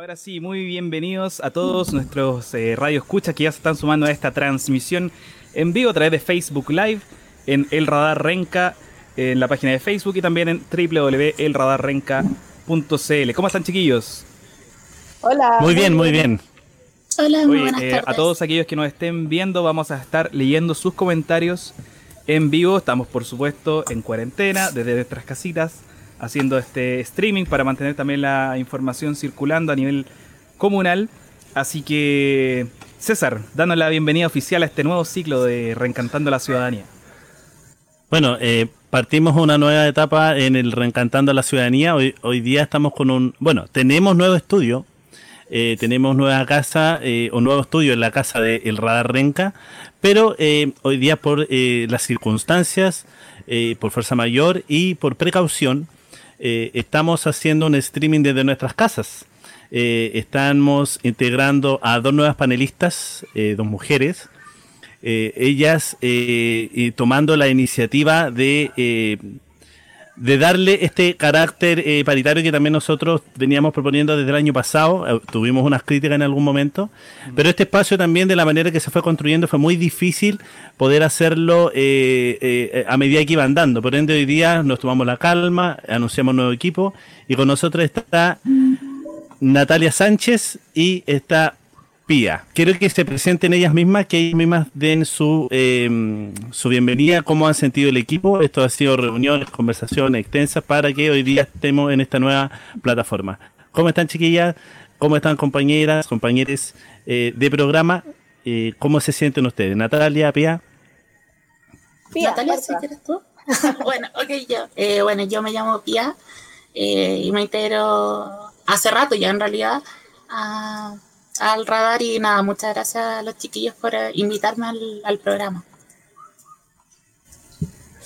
Ahora sí, muy bienvenidos a todos nuestros eh, radio escuchas que ya se están sumando a esta transmisión en vivo a través de Facebook Live en El Radar Renca, en la página de Facebook y también en www.elradarrenca.cl. ¿Cómo están, chiquillos? Hola. Muy bien, muy bien. Hola, muy buenas eh, tardes. a todos aquellos que nos estén viendo, vamos a estar leyendo sus comentarios en vivo. Estamos, por supuesto, en cuarentena desde nuestras casitas haciendo este streaming para mantener también la información circulando a nivel comunal. Así que, César, danos la bienvenida oficial a este nuevo ciclo de Reencantando la Ciudadanía. Bueno, eh, partimos una nueva etapa en el Reencantando a la Ciudadanía. Hoy, día estamos con un... Bueno, tenemos nuevo estudio. eh, tenemos nueva casa eh, o nuevo estudio en la casa de El Radar Renca. Pero eh, hoy día por eh, las circunstancias, eh, por fuerza mayor y por precaución, eh, estamos haciendo un streaming desde nuestras casas. Eh, estamos integrando a dos nuevas panelistas, eh, dos mujeres, ellas tomando la iniciativa de, de darle este carácter eh, paritario que también nosotros veníamos proponiendo desde el año pasado. Eh, tuvimos unas críticas en algún momento, pero este espacio también de la manera que se fue construyendo fue muy difícil poder hacerlo eh, eh, a medida que iban dando. Por ende, hoy día nos tomamos la calma, anunciamos un nuevo equipo y con nosotros está Natalia Sánchez y está Pía. Quiero que se presenten ellas mismas, que ellas mismas den su, eh, su bienvenida, cómo han sentido el equipo. Esto ha sido reuniones, conversaciones extensas para que hoy día estemos en esta nueva plataforma. ¿Cómo están chiquillas? ¿Cómo están compañeras, compañeros eh, de programa? Eh, ¿Cómo se sienten ustedes? Natalia, Pía. Pía, Natalia, si quieres tú. bueno, ok, yo. Eh, bueno, yo me llamo Pia eh, y me integro hace rato ya en realidad a- al radar y nada, muchas gracias a los chiquillos por eh, invitarme al, al programa.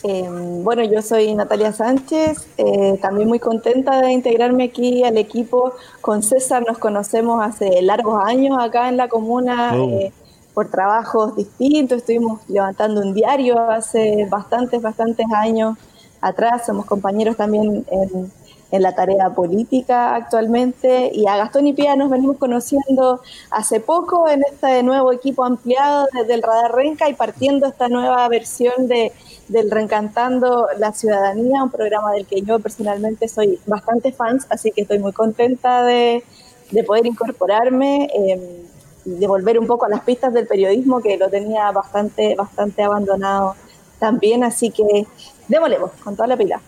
Eh, bueno, yo soy Natalia Sánchez, eh, también muy contenta de integrarme aquí al equipo. Con César nos conocemos hace largos años acá en la comuna Oh. eh, por trabajos distintos. Estuvimos levantando un diario hace bastantes, bastantes años atrás. Somos compañeros también en, en la tarea política actualmente. Y a Gastón y Pía nos venimos conociendo hace poco en este nuevo equipo ampliado desde el Radar Renca y partiendo esta nueva versión de del Reencantando la Ciudadanía, un programa del que yo personalmente soy bastante fans, así que estoy muy contenta de, de poder incorporarme eh, de volver un poco a las pistas del periodismo que lo tenía bastante, bastante abandonado también, así que démosle vos, con toda la pila.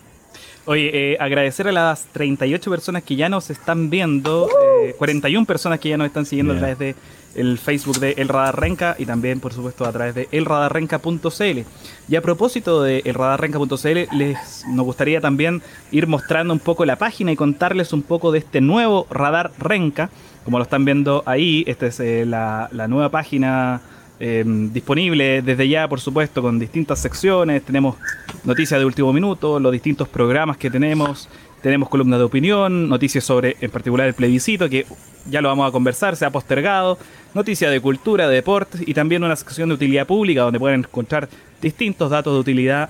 Oye, eh, agradecer a las 38 personas que ya nos están viendo, eh, 41 personas que ya nos están siguiendo a través de el Facebook de El Radar Renca y también, por supuesto, a través de elradarrenca.cl. Y a propósito de elradarrenca.cl, les nos gustaría también ir mostrando un poco la página y contarles un poco de este nuevo Radar Renca. Como lo están viendo ahí, esta es eh, la, la nueva página eh, disponible desde ya, por supuesto, con distintas secciones. Tenemos noticias de último minuto, los distintos programas que tenemos. Tenemos columnas de opinión, noticias sobre, en particular, el plebiscito, que ya lo vamos a conversar, se ha postergado. Noticias de cultura, de deportes y también una sección de utilidad pública donde pueden encontrar distintos datos de utilidad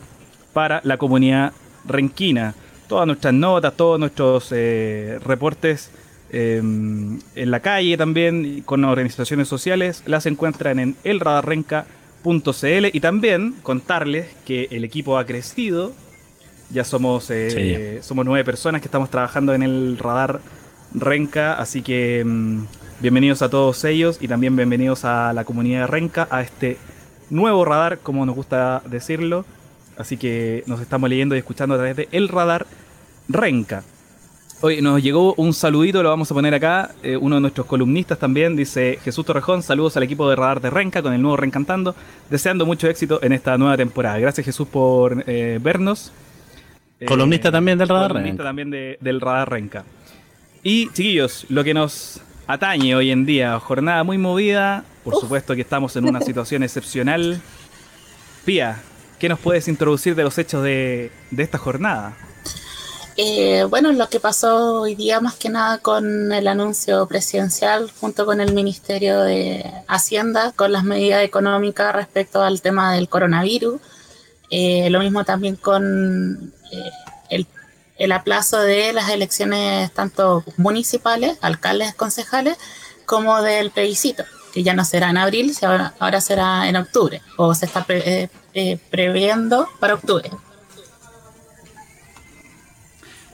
para la comunidad renquina. Todas nuestras notas, todos nuestros eh, reportes eh, en la calle también con organizaciones sociales las encuentran en elradarrenca.cl y también contarles que el equipo ha crecido. Ya somos, eh, somos nueve personas que estamos trabajando en el radar Renca, así que mm, bienvenidos a todos ellos y también bienvenidos a la comunidad de Renca, a este nuevo radar, como nos gusta decirlo. Así que nos estamos leyendo y escuchando a través de El Radar Renca. Hoy nos llegó un saludito, lo vamos a poner acá. eh, uno de nuestros columnistas también dice: Jesús Torrejón, saludos al equipo de Radar de Renca con el nuevo Reencantando. Deseando mucho éxito en esta nueva temporada. Gracias, Jesús, por eh, vernos. Eh, Columnista también del Radar Columnista Renca. también de- del Radar Renca. Y, chiquillos, lo que nos atañe hoy en día, jornada muy movida. Por supuesto que estamos en una situación excepcional. Pía, ¿qué nos puedes introducir de los hechos de, de esta jornada? Eh, bueno, lo que pasó hoy día más que nada con el anuncio presidencial junto con el Ministerio de Hacienda con las medidas económicas respecto al tema del coronavirus. Eh, lo mismo también con eh, el aplazo de las elecciones tanto municipales, alcaldes, concejales, como del plebiscito, que ya no será en abril, ahora, será en octubre, o se está eh, eh, previendo para octubre.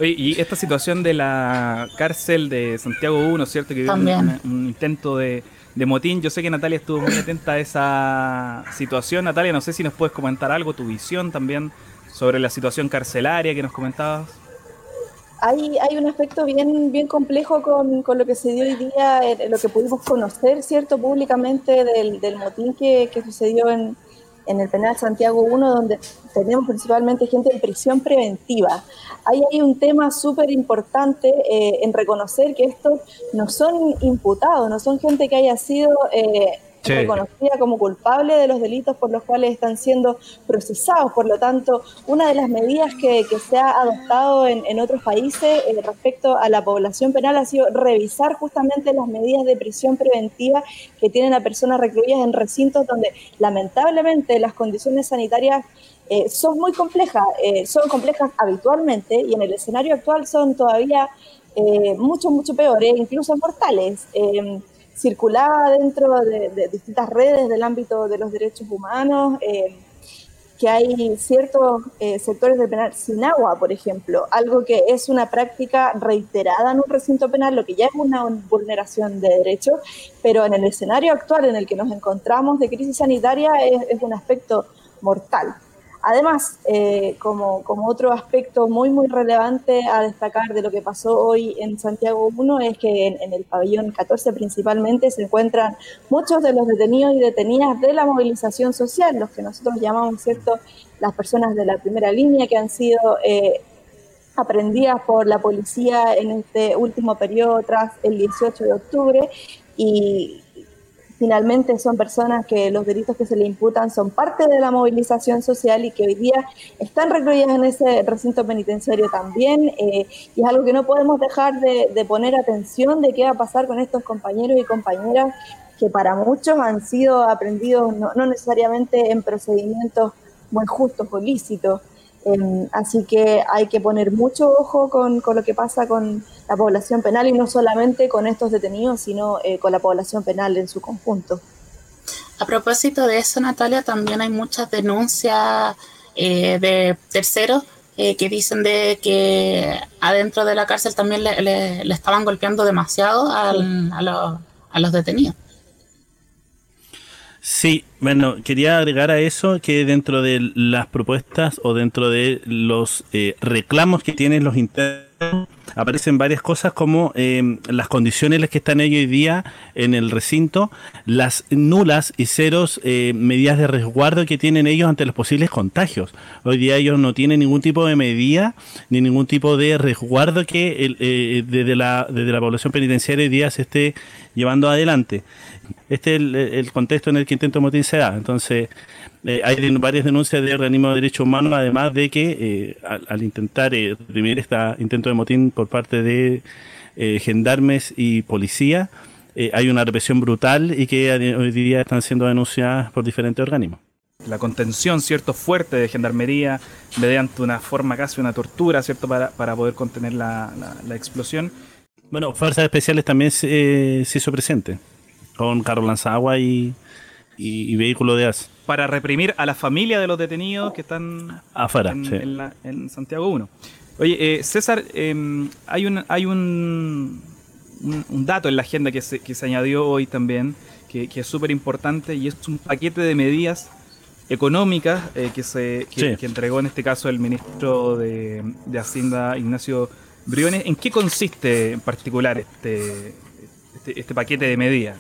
Oye, y esta situación de la cárcel de Santiago 1, ¿cierto? Que un, un, intento de, de, motín. Yo sé que Natalia estuvo muy atenta a esa situación. Natalia, no sé si nos puedes comentar algo, tu visión también sobre la situación carcelaria que nos comentabas hay, hay un aspecto bien, bien complejo con, con lo que se dio hoy día, lo que pudimos conocer, ¿cierto?, públicamente del, del motín que, que sucedió en, en el penal Santiago 1, donde tenemos principalmente gente en prisión preventiva. Ahí hay un tema súper importante eh, en reconocer que estos no son imputados, no son gente que haya sido eh, reconocida como culpable de los delitos por los cuales están siendo procesados. Por lo tanto, una de las medidas que, se ha adoptado en, otros países eh, respecto a la población penal ha sido revisar justamente las medidas de prisión preventiva que tienen a personas recluidas en recintos donde lamentablemente las condiciones sanitarias eh, son muy complejas, eh, son complejas habitualmente y en el escenario actual son todavía mucho, mucho peores, incluso mortales circulaba dentro de, distintas redes del ámbito de los derechos humanos, eh, que hay ciertos eh, sectores del penal sin agua, por ejemplo, algo que es una práctica reiterada en un recinto penal, lo que ya es una vulneración de derechos, pero en el escenario actual en el que nos encontramos de crisis sanitaria es un aspecto mortal. Además, eh, como, otro aspecto muy, muy relevante a destacar de lo que pasó hoy en Santiago 1 es que en, el pabellón 14 principalmente se encuentran muchos de los detenidos y detenidas de la movilización social, los que nosotros llamamos, ¿cierto?, las personas de la primera línea que han sido eh, aprendidas por la policía en este último periodo tras el 18 de octubre y finalmente son personas que los delitos que se le imputan son parte de la movilización social y que hoy día están recluidas en ese recinto penitenciario también. Eh, y es algo que no podemos dejar de, poner atención de qué va a pasar con estos compañeros y compañeras que para muchos han sido aprendidos no, no necesariamente en procedimientos muy justos o lícitos. Em, así que hay que poner mucho ojo con, lo que pasa con la población penal y no solamente con estos detenidos, sino eh, con la población penal en su conjunto. A propósito de eso, Natalia, también hay muchas denuncias eh, de terceros eh, que dicen de que adentro de la cárcel también le, estaban golpeando demasiado a, a los detenidos. Sí, bueno, quería agregar a eso que dentro de las propuestas o dentro de los eh, reclamos que tienen los internos aparecen varias cosas como em, las condiciones en las que están ellos hoy día en el recinto, las nulas y ceros eh, medidas de resguardo que tienen ellos ante los posibles contagios. Hoy día ellos no tienen ningún tipo de medida ni ningún tipo de resguardo que eh, desde, la, desde la población penitenciaria hoy día se esté llevando adelante. Este es el, contexto en el que intento motín se da. Entonces, eh, hay varias denuncias de organismos de derechos humanos, además de que eh, al, intentar eh, reprimir este intento de motín por parte de gendarmes y policía, hay una represión brutal y que hoy día están siendo denunciadas por diferentes organismos. La contención, ¿cierto?, fuerte de gendarmería mediante una forma casi una tortura, ¿cierto?, para, para poder contener la, explosión. Bueno, fuerzas especiales también se, se hizo presente con carro lanzagua y, y, vehículo de as. Para reprimir a la familia de los detenidos que están afuera en, Santiago 1. Oye, eh, César, em, hay un hay un, un, dato en la agenda que se, que se añadió hoy también, que, es súper importante, y es un paquete de medidas económicas eh, que se que, entregó en este caso el ministro de, de Hacienda, Ignacio Briones. ¿En qué consiste en particular este, este, este, paquete de medidas?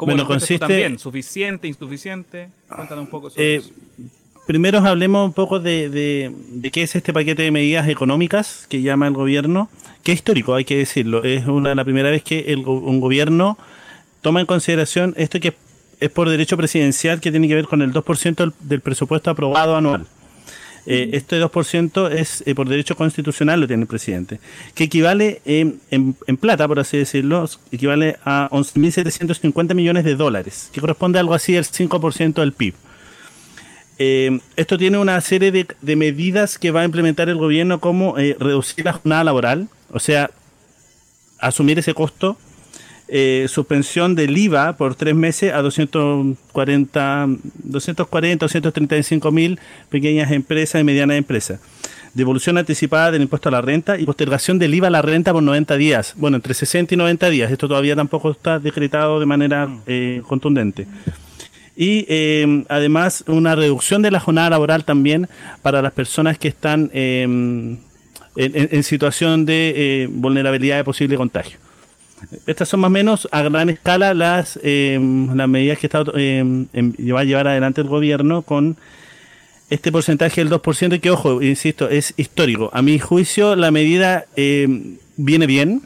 ¿Cómo bueno, consiste también? ¿Suficiente, insuficiente? Cuéntanos un poco sobre eh, Primero hablemos un poco de, qué es este paquete de medidas económicas que llama el gobierno, que es histórico, hay que decirlo. Es una la primera vez que un gobierno toma en consideración esto que es por derecho presidencial, que tiene que ver con el 2% del presupuesto aprobado anual. Eh, este 2% es eh, por derecho constitucional, lo tiene el presidente, que equivale en, plata, por así decirlo, equivale a 11.750 millones de dólares, que corresponde a algo así al 5% del PIB. eh, esto tiene una serie de, medidas que va a implementar el gobierno como eh, reducir la jornada laboral, o sea, asumir ese costo, eh, suspensión del IVA por tres meses a 240, 240, 235 mil pequeñas empresas y medianas empresas. Devolución anticipada del impuesto a la renta y postergación del IVA a la renta por 90 días. Bueno, entre 60 y 90 días. Esto todavía tampoco está decretado de manera contundente y eh, además una reducción de la jornada laboral también para las personas que están em, en, situación de eh, vulnerabilidad de posible contagio. Estas son más o menos a gran escala las, em, las medidas que está, em, va a llevar adelante el gobierno con este porcentaje del 2%, que ojo, insisto, es histórico. A mi juicio la medida viene bien,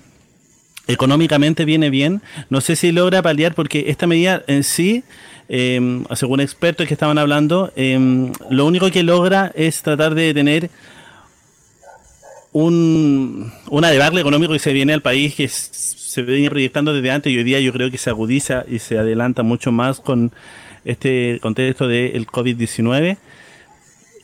económicamente viene bien. No sé si logra paliar porque esta medida en sí eh, según expertos que estaban hablando, em, lo único que logra es tratar de tener un, una debacle económico que se viene al país que se viene proyectando desde antes y hoy día yo creo que se agudiza y se adelanta mucho más con este contexto del COVID-19.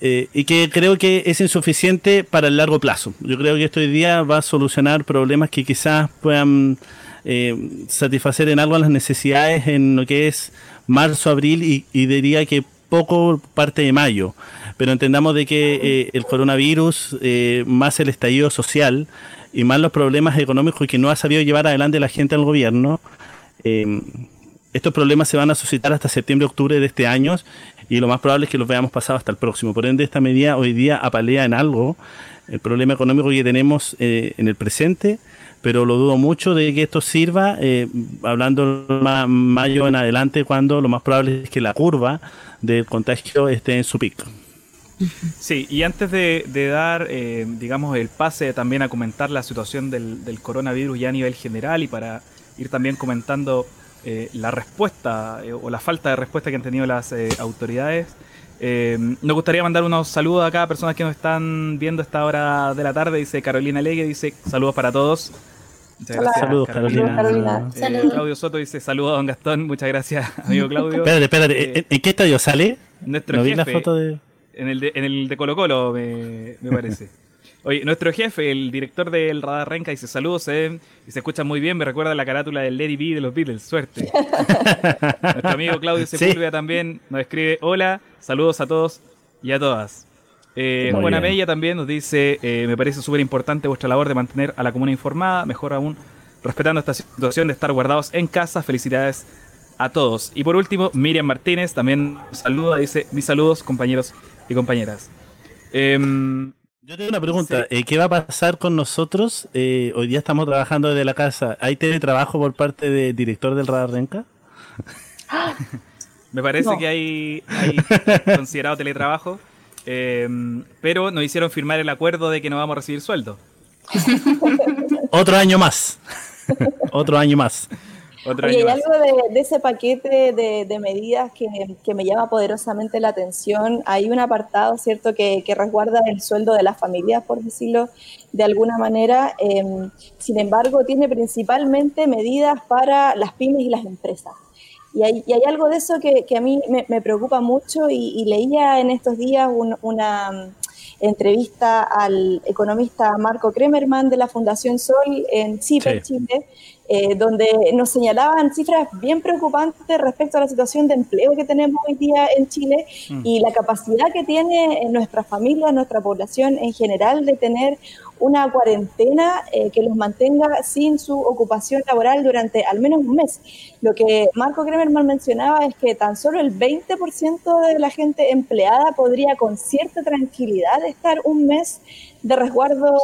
Eh, y que creo que es insuficiente para el largo plazo. Yo creo que esto hoy día va a solucionar problemas que quizás puedan eh, satisfacer en algo las necesidades en lo que es marzo, abril y, diría que poco parte de mayo. Pero entendamos de que eh, el coronavirus, eh, más el estallido social y más los problemas económicos que no ha sabido llevar adelante la gente al gobierno, eh, estos problemas se van a suscitar hasta septiembre, octubre de este año y lo más probable es que los veamos pasado hasta el próximo. Por ende, esta medida hoy día apalea en algo el problema económico que tenemos en el presente pero lo dudo mucho de que esto sirva, eh, hablando más mayo en adelante, cuando lo más probable es que la curva del contagio esté en su pico. Sí, y antes de, dar, eh, digamos, el pase también a comentar la situación del, coronavirus ya a nivel general y para ir también comentando eh, la respuesta o la falta de respuesta que han tenido las autoridades, nos gustaría mandar unos saludos a cada persona que nos están viendo a esta hora de la tarde. Dice Carolina Legue, dice saludos para todos. Muchas gracias, Saludos, Carolina. Eh, Claudio Soto dice saludos a don Gastón. Muchas gracias, amigo Claudio. espérate, espérate. Eh, ¿En, qué estadio sale? Nuestro ¿No vi la foto de...? En el de, en el de Colo Colo, me, me parece. Oye, nuestro jefe, el director del Radar Renca, dice saludos, eh, y se escucha muy bien, me recuerda la carátula del Lady B de los Beatles, suerte. Nuestro amigo Claudio Sepúlveda también nos escribe, hola, saludos a todos y a todas. Eh, Juana Mella también nos dice, eh, me parece súper importante vuestra labor de mantener a la comuna informada, mejor aún respetando esta situación de estar guardados en casa. Felicidades a todos. Y por último, Miriam Martínez también saluda, dice, mis saludos compañeros y compañeras. Em, yo tengo una pregunta, eh, ¿qué va a pasar con nosotros? Eh, hoy día estamos trabajando desde la casa. ¿Hay teletrabajo por parte del director del Radar Renca? Me parece que hay, hay considerado teletrabajo. Em, pero nos hicieron firmar el acuerdo de que no vamos a recibir sueldo. Otro año más. Otro año más. Oye, hay algo de, ese paquete de, medidas que, me llama poderosamente la atención. Hay un apartado, ¿cierto?, que, resguarda el sueldo de las familias, por decirlo de alguna manera. Em, sin embargo, tiene principalmente medidas para las pymes y las empresas. Y hay, algo de eso que, a mí me, preocupa mucho y, leía en estos días una mm, entrevista al economista Marco Kremerman de la Fundación Sol en Chile, Chile eh, donde nos señalaban cifras bien preocupantes respecto a la situación de empleo que tenemos hoy día en Chile mm. y la capacidad que tiene nuestra familia, nuestra población en general de tener una cuarentena eh, que los mantenga sin su ocupación laboral durante al menos un mes. Lo que Marco Kremerman mencionaba es que tan solo el 20% de la gente empleada podría con cierta tranquilidad estar un mes de resguardo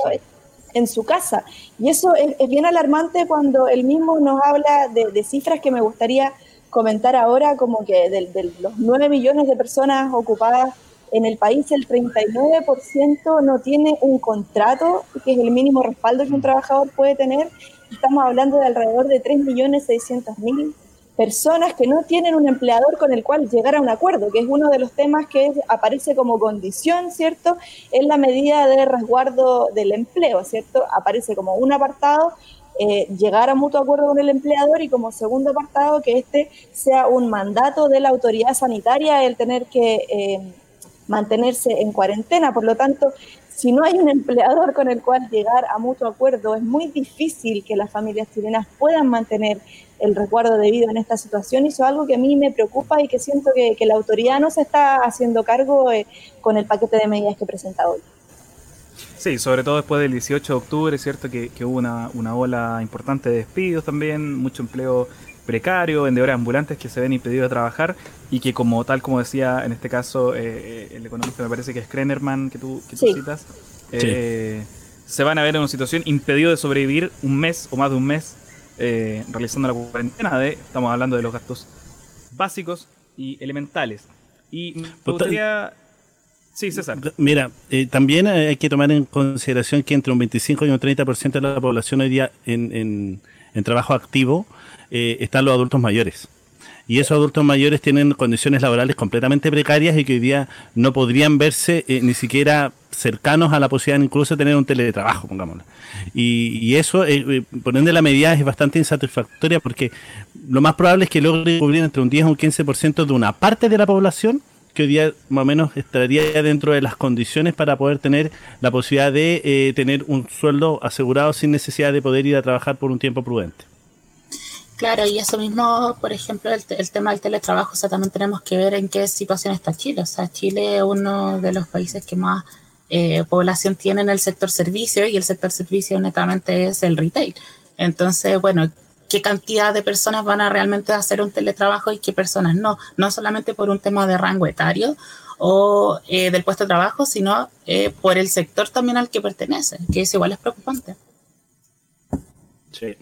en su casa. Y eso es, bien alarmante cuando él mismo nos habla de, cifras que me gustaría comentar ahora, como que de, de los 9 millones de personas ocupadas en el país, el 39% no tiene un contrato, que es el mínimo respaldo que un trabajador puede tener. Estamos hablando de alrededor de 3.600.000 personas que no tienen un empleador con el cual llegar a un acuerdo, que es uno de los temas que aparece como condición, ¿cierto? En la medida de resguardo del empleo, ¿cierto? Aparece como un apartado, eh, llegar a mutuo acuerdo con el empleador y como segundo apartado que este sea un mandato de la autoridad sanitaria el tener que... Eh, mantenerse en cuarentena. Por lo tanto, si no hay un empleador con el cual llegar a mutuo acuerdo, es muy difícil que las familias chilenas puedan mantener el resguardo debido en esta situación. Y eso es algo que a mí me preocupa y que siento que, la autoridad no se está haciendo cargo eh, con el paquete de medidas que presenta hoy. Sí, sobre todo después del 18 de octubre, es cierto que, hubo una, una, ola importante de despidos también, mucho empleo precario, vendedores ambulantes que se ven impedidos de trabajar y que como tal, como decía en este caso eh, eh, el economista me parece que es Krenerman que tú, que citas, eh, se van a ver en una situación impedido de sobrevivir un mes o más de un mes realizando la cuarentena de, estamos hablando de los gastos básicos y elementales. Y me gustaría... Sí, César. Mira, también hay que tomar en consideración que entre un 25 y un 30% de la población hoy día en, en, en trabajo activo eh, están los adultos mayores. Y esos adultos mayores tienen condiciones laborales completamente precarias y que hoy día no podrían verse eh, ni siquiera cercanos a la posibilidad incluso de tener un teletrabajo, pongámoslo. Y, eso, eh, por ende, la medida es bastante insatisfactoria porque lo más probable es que logre cubrir entre un 10 o un 15% de una parte de la población que hoy día más o menos estaría dentro de las condiciones para poder tener la posibilidad de tener un sueldo asegurado sin necesidad de poder ir a trabajar por un tiempo prudente. Claro, y eso mismo, por ejemplo, el, tema del teletrabajo, o sea, también tenemos que ver en qué situación está Chile. O sea, Chile es uno de los países que más eh, población tiene en el sector servicio y el sector servicio netamente es el retail. Entonces, bueno, ¿qué cantidad de personas van a realmente hacer un teletrabajo y qué personas no? No solamente por un tema de rango etario o eh, del puesto de trabajo, sino eh, por el sector también al que pertenece, que es igual es preocupante. Sí.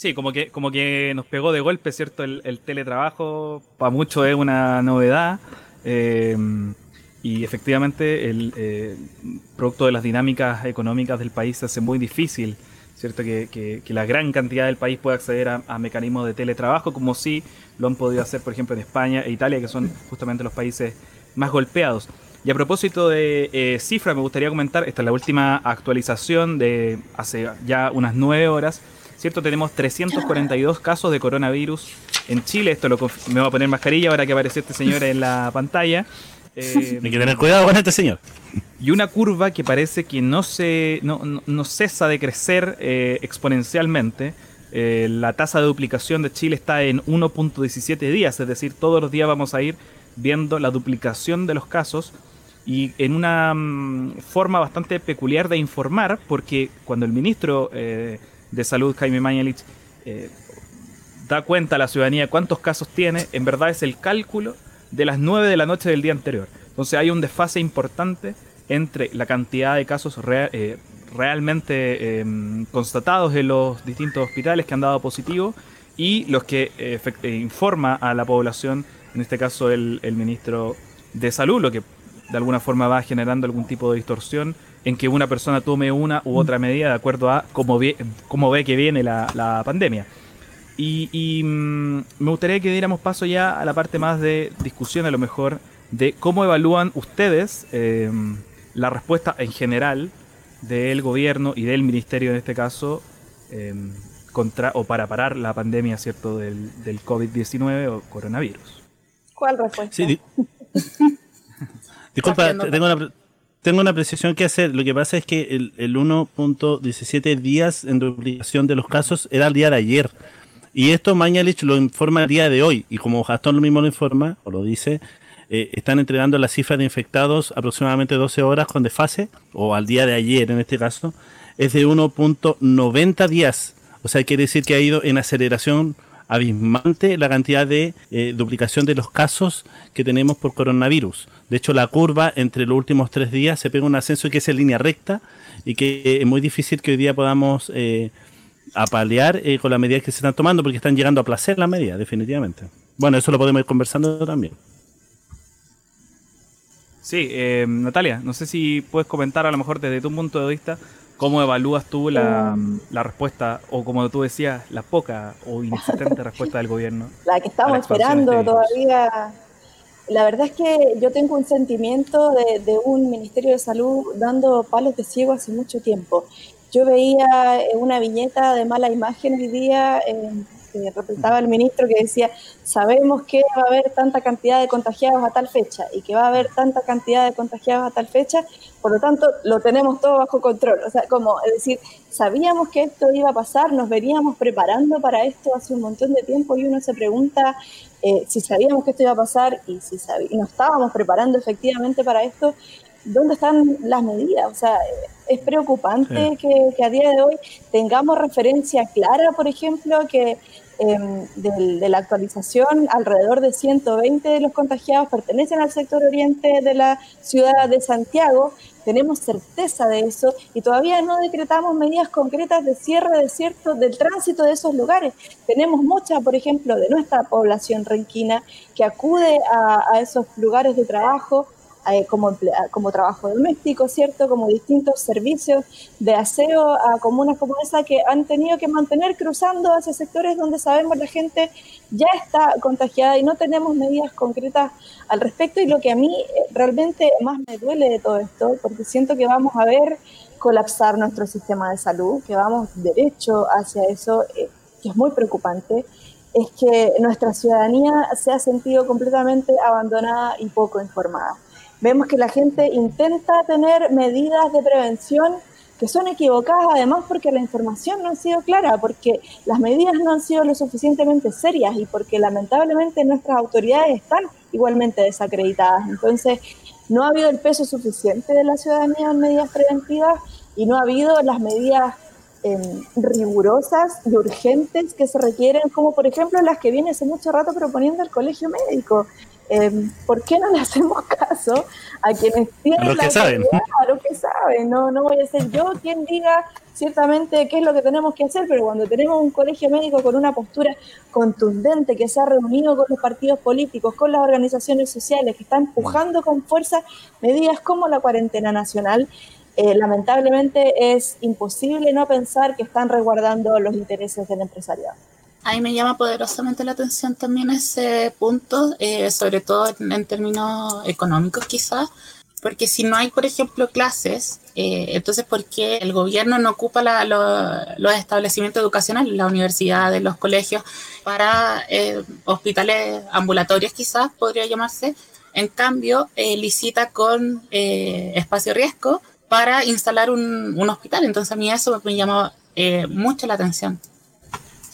Sí, como que, como que nos pegó de golpe, ¿cierto? El, teletrabajo, para muchos es una novedad. Eh, y efectivamente, el eh, producto de las dinámicas económicas del país se hace muy difícil, ¿cierto? Que, la gran cantidad del país pueda acceder a, mecanismos de teletrabajo, como sí lo han podido hacer, por ejemplo, en España e Italia, que son justamente los países más golpeados. Y a propósito de eh, cifras, me gustaría comentar, esta es la última actualización de hace ya unas nueve horas, ¿cierto? Tenemos 342 casos de coronavirus en Chile. Esto lo me voy a poner mascarilla ahora que apareció este señor en la pantalla. Eh, Hay que tener cuidado con este señor. Y una curva que parece que no, se, no, cesa de crecer eh, exponencialmente. Eh, la tasa de duplicación de Chile está en 1.17 días, es decir, todos los días vamos a ir viendo la duplicación de los casos y en una mm, forma bastante peculiar de informar, porque cuando el ministro de Salud, Jaime Mañalich, eh, da cuenta a la ciudadanía cuántos casos tiene, en verdad es el cálculo de las 9 de la noche del día anterior. Entonces hay un desfase importante entre la cantidad de casos eh, realmente em, constatados en los distintos hospitales que han dado positivo y los que eh, informa a la población, en este caso el, el ministro de Salud, lo que de alguna forma va generando algún tipo de distorsión en que una persona tome una u otra medida de acuerdo a cómo ve, cómo ve que viene la, pandemia. Y, mm, me gustaría que diéramos paso ya a la parte más de discusión, a lo mejor, de cómo evalúan ustedes em, la respuesta en general del gobierno y del ministerio en este caso em, contra o para parar la pandemia cierto del, del COVID-19 o coronavirus. ¿Cuál respuesta? Sí, Disculpa, tengo una, tengo una apreciación que hacer. Lo que pasa es que el, el 1.17 días en duplicación de los casos era el día de ayer. Y esto Mañalich lo informa el día de hoy. Y como Gastón lo mismo lo informa, o lo dice, eh, están entregando la cifra de infectados aproximadamente 12 horas con desfase, o al día de ayer en este caso, es de 1.90 días. O sea, quiere decir que ha ido en aceleración abismante la cantidad de eh, duplicación de los casos que tenemos por coronavirus. De hecho, la curva entre los últimos tres días se pega un ascenso que es en línea recta y que es muy difícil que hoy día podamos eh, apalear eh, con las medidas que se están tomando porque están llegando a placer las medidas, definitivamente. Bueno, eso lo podemos ir conversando también. Sí, eh, Natalia, no sé si puedes comentar a lo mejor desde tu punto de vista ¿Cómo evalúas tú la, la, respuesta, o como tú decías, la poca o inexistente respuesta del gobierno? La que estamos esperando todavía. La verdad es que yo tengo un sentimiento de, de, un Ministerio de Salud dando palos de ciego hace mucho tiempo. Yo veía una viñeta de mala imagen hoy día eh, representaba el ministro que decía, sabemos que va a haber tanta cantidad de contagiados a tal fecha y que va a haber tanta cantidad de contagiados a tal fecha, por lo tanto lo tenemos todo bajo control. O sea, como es decir, sabíamos que esto iba a pasar, nos veníamos preparando para esto hace un montón de tiempo y uno se pregunta eh, si sabíamos que esto iba a pasar y si y nos estábamos preparando efectivamente para esto, ¿dónde están las medidas? O sea, es preocupante que, a día de hoy tengamos referencia clara, por ejemplo, que em, de, la actualización, alrededor de 120 de los contagiados pertenecen al sector oriente de la ciudad de Santiago. Tenemos certeza de eso y todavía no decretamos medidas concretas de cierre de cierto, del tránsito de esos lugares. Tenemos mucha, por ejemplo, de nuestra población renquina que acude a esos lugares de trabajo eh, como, como trabajo doméstico, ¿cierto? Como distintos servicios de aseo a comunas como esa que han tenido que mantener cruzando hacia sectores donde sabemos la gente ya está contagiada y no tenemos medidas concretas al respecto. Y lo que a mí eh, realmente más me duele de todo esto, porque siento que vamos a ver colapsar nuestro sistema de salud, que vamos derecho hacia eso, eh, que es muy preocupante, es que nuestra ciudadanía se ha sentido completamente abandonada y poco informada. Vemos que la gente intenta tener medidas de prevención que son equivocadas además porque la información no ha sido clara, porque las medidas no han sido lo suficientemente serias y porque lamentablemente nuestras autoridades están igualmente desacreditadas. Entonces, no ha habido el peso suficiente de la ciudadanía en medidas preventivas y no ha habido las medidas em, rigurosas y urgentes que se requieren, como por ejemplo las que viene hace mucho rato proponiendo el Colegio Médico. Em, ¿por qué no le hacemos caso a quienes tienen a los que saben? A los que saben, no, no voy a ser yo quien diga ciertamente qué es lo que tenemos que hacer, pero cuando tenemos un colegio médico con una postura contundente que se ha reunido con los partidos políticos, con las organizaciones sociales, que está empujando con fuerza medidas como la cuarentena nacional, eh, lamentablemente es imposible no pensar que están resguardando los intereses del empresariado. A mí me llama poderosamente la atención también ese punto, eh, sobre todo en, términos económicos quizás, porque si no hay, por ejemplo, clases, eh, entonces ¿por qué el gobierno no ocupa los establecimientos educacionales, la universidad, los colegios, para eh, hospitales ambulatorios quizás podría llamarse? En cambio, licita con espacio riesgo para instalar un, un, hospital. Entonces a mí eso me llama mucho la atención.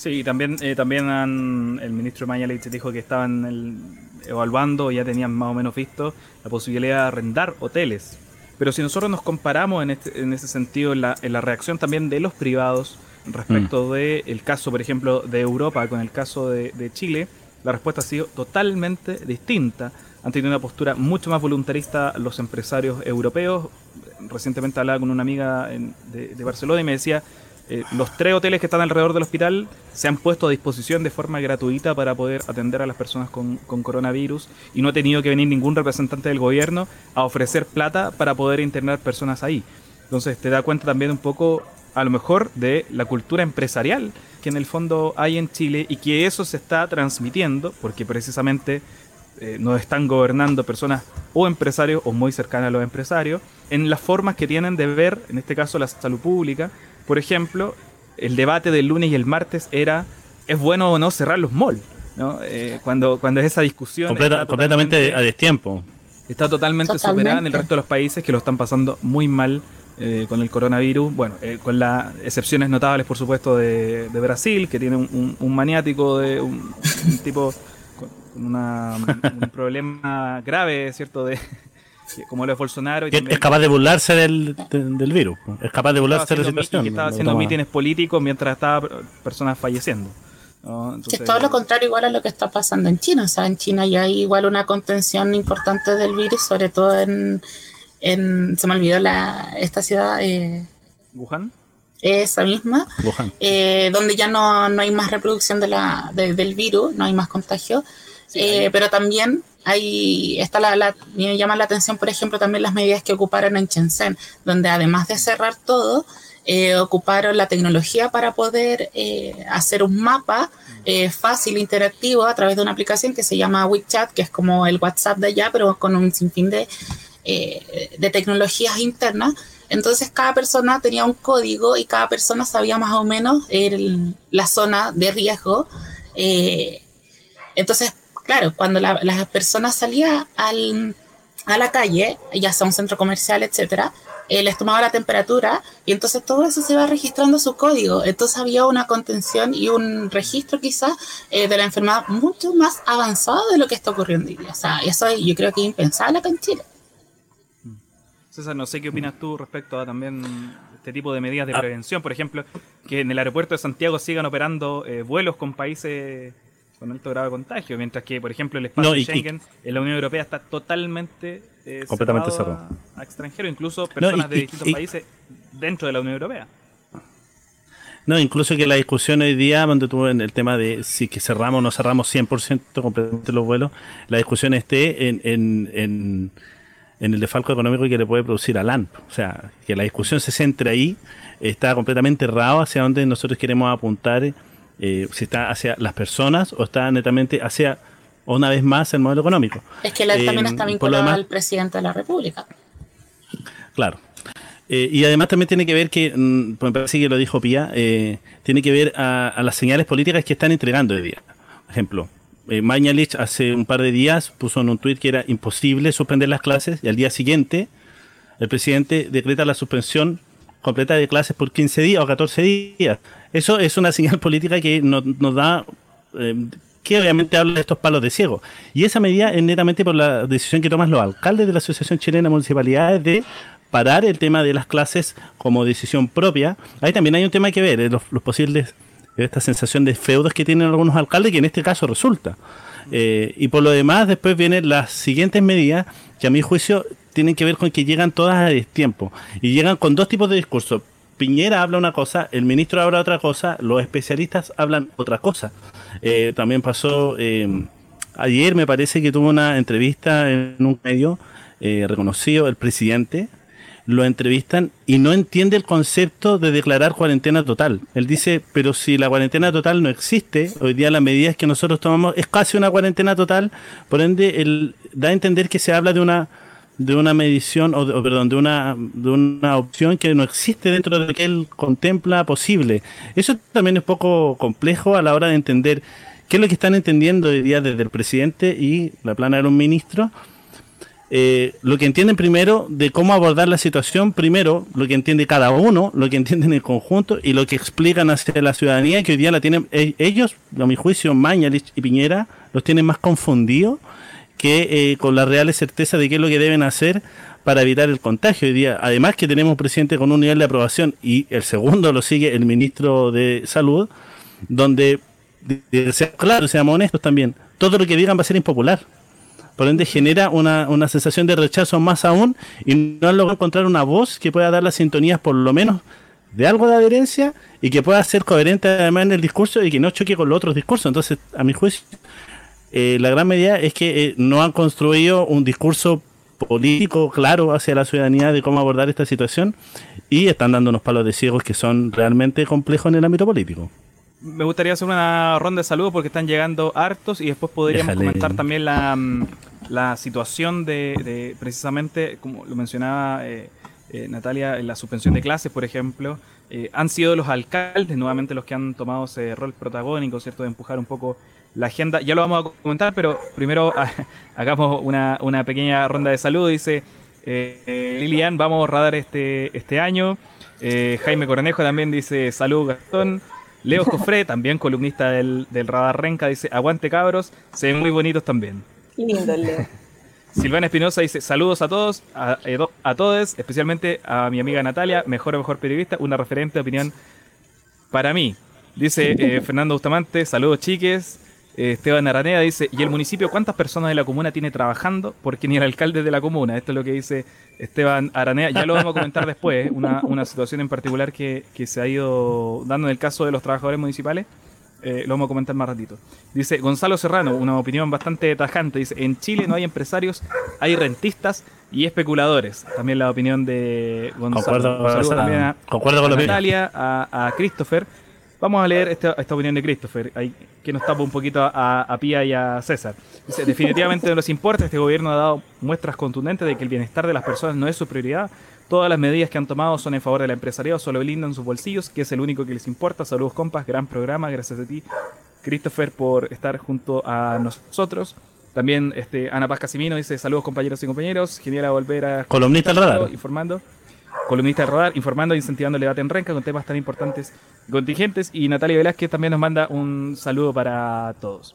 Sí, también, eh, también el ministro Mañalich dijo que estaban evaluando, ya tenían más o menos visto la posibilidad de arrendar hoteles. Pero si nosotros nos comparamos en, este, en ese sentido, en la, en la reacción también de los privados respecto mm. del caso, por ejemplo, de Europa con el caso de, Chile, la respuesta ha sido totalmente distinta. Han tenido una postura mucho más voluntarista los empresarios europeos. Recientemente hablaba con una amiga de, de Barcelona y me decía, eh, los tres hoteles que están alrededor del hospital se han puesto a disposición de forma gratuita para poder atender a las personas con, coronavirus y no ha tenido que venir ningún representante del gobierno a ofrecer plata para poder internar personas ahí. Entonces te da cuenta también un poco, a lo mejor, de la cultura empresarial que en el fondo hay en Chile y que eso se está transmitiendo porque precisamente eh, nos están gobernando personas o empresarios o muy cercanas a los empresarios en las formas que tienen de ver, en este caso, la salud pública por ejemplo, el debate del lunes y el martes era, ¿es bueno o no cerrar los malls? ¿no? Eh, cuando, cuando es esa discusión... completamente a destiempo. Está totalmente, superada en el resto de los países que lo están pasando muy mal eh, con el coronavirus. Bueno, eh, con las excepciones notables, por supuesto, de, Brasil, que tiene un, maniático de un, tipo con un problema grave, ¿cierto? De, como lo de Bolsonaro. Y es capaz de burlarse del, del, virus, es capaz de burlarse de la situación. estaba haciendo mítines políticos mientras estaba personas falleciendo. es todo lo contrario igual a lo que está pasando en China. O sea, en China ya hay igual una contención importante del virus, sobre todo en, en se me olvidó la, esta ciudad. Eh, ¿Wuhan? Esa misma, eh, donde ya no, no, hay más reproducción de la, del virus, no hay más contagio. Eh, pero también Ahí está la, me llama la atención, por ejemplo, también las medidas que ocuparon en Shenzhen, donde además de cerrar todo, eh, ocuparon la tecnología para poder eh, hacer un mapa eh, fácil, interactivo, a través de una aplicación que se llama WeChat, que es como el WhatsApp de allá, pero con un sinfín de, de tecnologías internas Entonces cada persona tenía un código y cada persona sabía más o menos la zona de riesgo. Eh, entonces, claro, cuando las personas salían al, a la calle, ya sea un centro comercial, etcétera, eh, les tomaba la temperatura y entonces todo eso se iba registrando su código. Entonces había una contención y un registro quizás eh, de la enfermedad mucho más avanzado de lo que está ocurriendo hoy día. O sea, eso yo creo que es impensable acá en Chile. César, no sé qué opinas tú respecto a también este tipo de medidas de ah. prevención. Por ejemplo, que en el aeropuerto de Santiago sigan operando eh, vuelos con países con alto grado de contagio, mientras que, por ejemplo, el espacio Schengen en la Unión Europea está totalmente eh, completamente cerrado, A, extranjeros, incluso personas de distintos países dentro de la Unión Europea. No, incluso que la discusión hoy día, donde tuvo en el tema de si que cerramos o no cerramos 100% completamente los vuelos, la discusión esté en, en, en, en el defalco económico que le puede producir a LAN. O sea, que la discusión se centre ahí, está completamente errado hacia donde nosotros queremos apuntar, eh, si está hacia las personas o está netamente hacia una vez más el modelo económico. Es que él también está vinculado al presidente de la República. Claro. Eh, y además también tiene que ver que, mm, me parece que lo dijo Pía, eh, tiene que ver a, las señales políticas que están entregando hoy día. Por ejemplo, eh, Mañalich hace un par de días puso en un tuit que era imposible suspender las clases y al día siguiente el presidente decreta la suspensión completa de clases por 15 días o 14 días. Eso es una señal política que nos, da que obviamente habla de estos palos de ciego. Y esa medida es netamente por la decisión que toman los alcaldes de la Asociación Chilena de Municipalidades de parar el tema de las clases como decisión propia. Ahí también hay un tema que ver, eh, los, posibles, esta sensación de feudos que tienen algunos alcaldes, que en este caso resulta. Eh, y por lo demás, después vienen las siguientes medidas que a mi juicio tienen que ver con que llegan todas a destiempo. Y llegan con dos tipos de discursos. Piñera habla una cosa, el ministro habla otra cosa, los especialistas hablan otra cosa. Eh, también pasó eh, ayer, me parece que tuvo una entrevista en un medio eh, reconocido, el presidente, lo entrevistan y no entiende el concepto de declarar cuarentena total. Él dice, pero si la cuarentena total no existe, hoy día las medidas que nosotros tomamos es casi una cuarentena total, por ende, él da a entender que se habla de una de una medición o, perdón de una de una opción que no existe dentro de lo que él contempla posible. Eso también es poco complejo a la hora de entender qué es lo que están entendiendo hoy día desde el presidente y la plana de un ministro. Eh, lo que entienden primero de cómo abordar la situación primero lo que entiende cada uno lo que entienden en conjunto y lo que explican hacia la ciudadanía que hoy día la tienen e, ellos a mi juicio Mañalich y Piñera los tienen más confundidos que eh, con la real certeza de qué es lo que deben hacer para evitar el contagio hoy día. Además que tenemos un presidente con un nivel de aprobación y el segundo lo sigue el ministro de Salud, donde, sea claro, seamos honestos también, todo lo que digan va a ser impopular. Por ende genera una, una sensación de rechazo más aún y no han logrado encontrar una voz que pueda dar las sintonías por lo menos de algo de adherencia y que pueda ser coherente además en el discurso y que no choque con los otros discursos. Entonces, a mi juicio, eh, la gran medida es que eh, no han construido un discurso político claro hacia la ciudadanía de cómo abordar esta situación y están dando unos palos de ciegos que son realmente complejos en el ámbito político. Me gustaría hacer una ronda de saludos porque están llegando hartos y después podríamos comentar también la, mm, la situación de, precisamente, como lo mencionaba eh, Natalia, en la suspensión de clases, por ejemplo. han sido los alcaldes nuevamente los que han tomado ese rol protagónico, ¿cierto? De empujar un poco la agenda, ya lo vamos a comentar, pero primero hagamos una, una, pequeña ronda de salud. Dice eh, Lilian, vamos a radar este, este año. Eh, Jaime Cornejo también dice salud Gastón. Leo Cofré, también columnista del, del, Radar Renca, dice aguante cabros, se ven muy bonitos también. Lindo, Leo. Silvana Espinosa dice saludos a todos, a, a todos, especialmente a mi amiga Natalia, mejor o mejor periodista, una referente de opinión para mí. Dice eh, Fernando Bustamante, saludos chiques. Eh, Esteban Aranea dice, ¿y el municipio cuántas personas de la comuna tiene trabajando? Porque ni el alcalde de la comuna. Esto es lo que dice Esteban Aranea. Ya lo vamos a comentar después, ¿eh? una, una, situación en particular que, que, se ha ido dando en el caso de los trabajadores municipales. Eh, lo vamos a comentar más ratito. Dice Gonzalo Serrano, una opinión bastante tajante. Dice, en Chile no hay empresarios, hay rentistas y especuladores. También la opinión de Gonzalo. Concuerdo, también a, con Natalia, a, a Christopher. Vamos a leer esta, esta opinión de Christopher, ahí, que nos tapa un poquito a, a Pía y a César. Dice, definitivamente no nos importa, este gobierno ha dado muestras contundentes de que el bienestar de las personas no es su prioridad, Todas las medidas que han tomado son en favor del empresariado, solo blindan sus bolsillos, que es el único que les importa. Saludos compas, gran programa, gracias a ti, Christopher, por estar junto a nosotros. También este, Ana Paz Casimino dice saludos compañeros y compañeros, genial a volver a... Columnista del radar. Informando. Columnista del radar, informando e incentivando el debate en Renca con temas tan importantes y contingentes. Y Natalia Velázquez también nos manda un saludo para todos.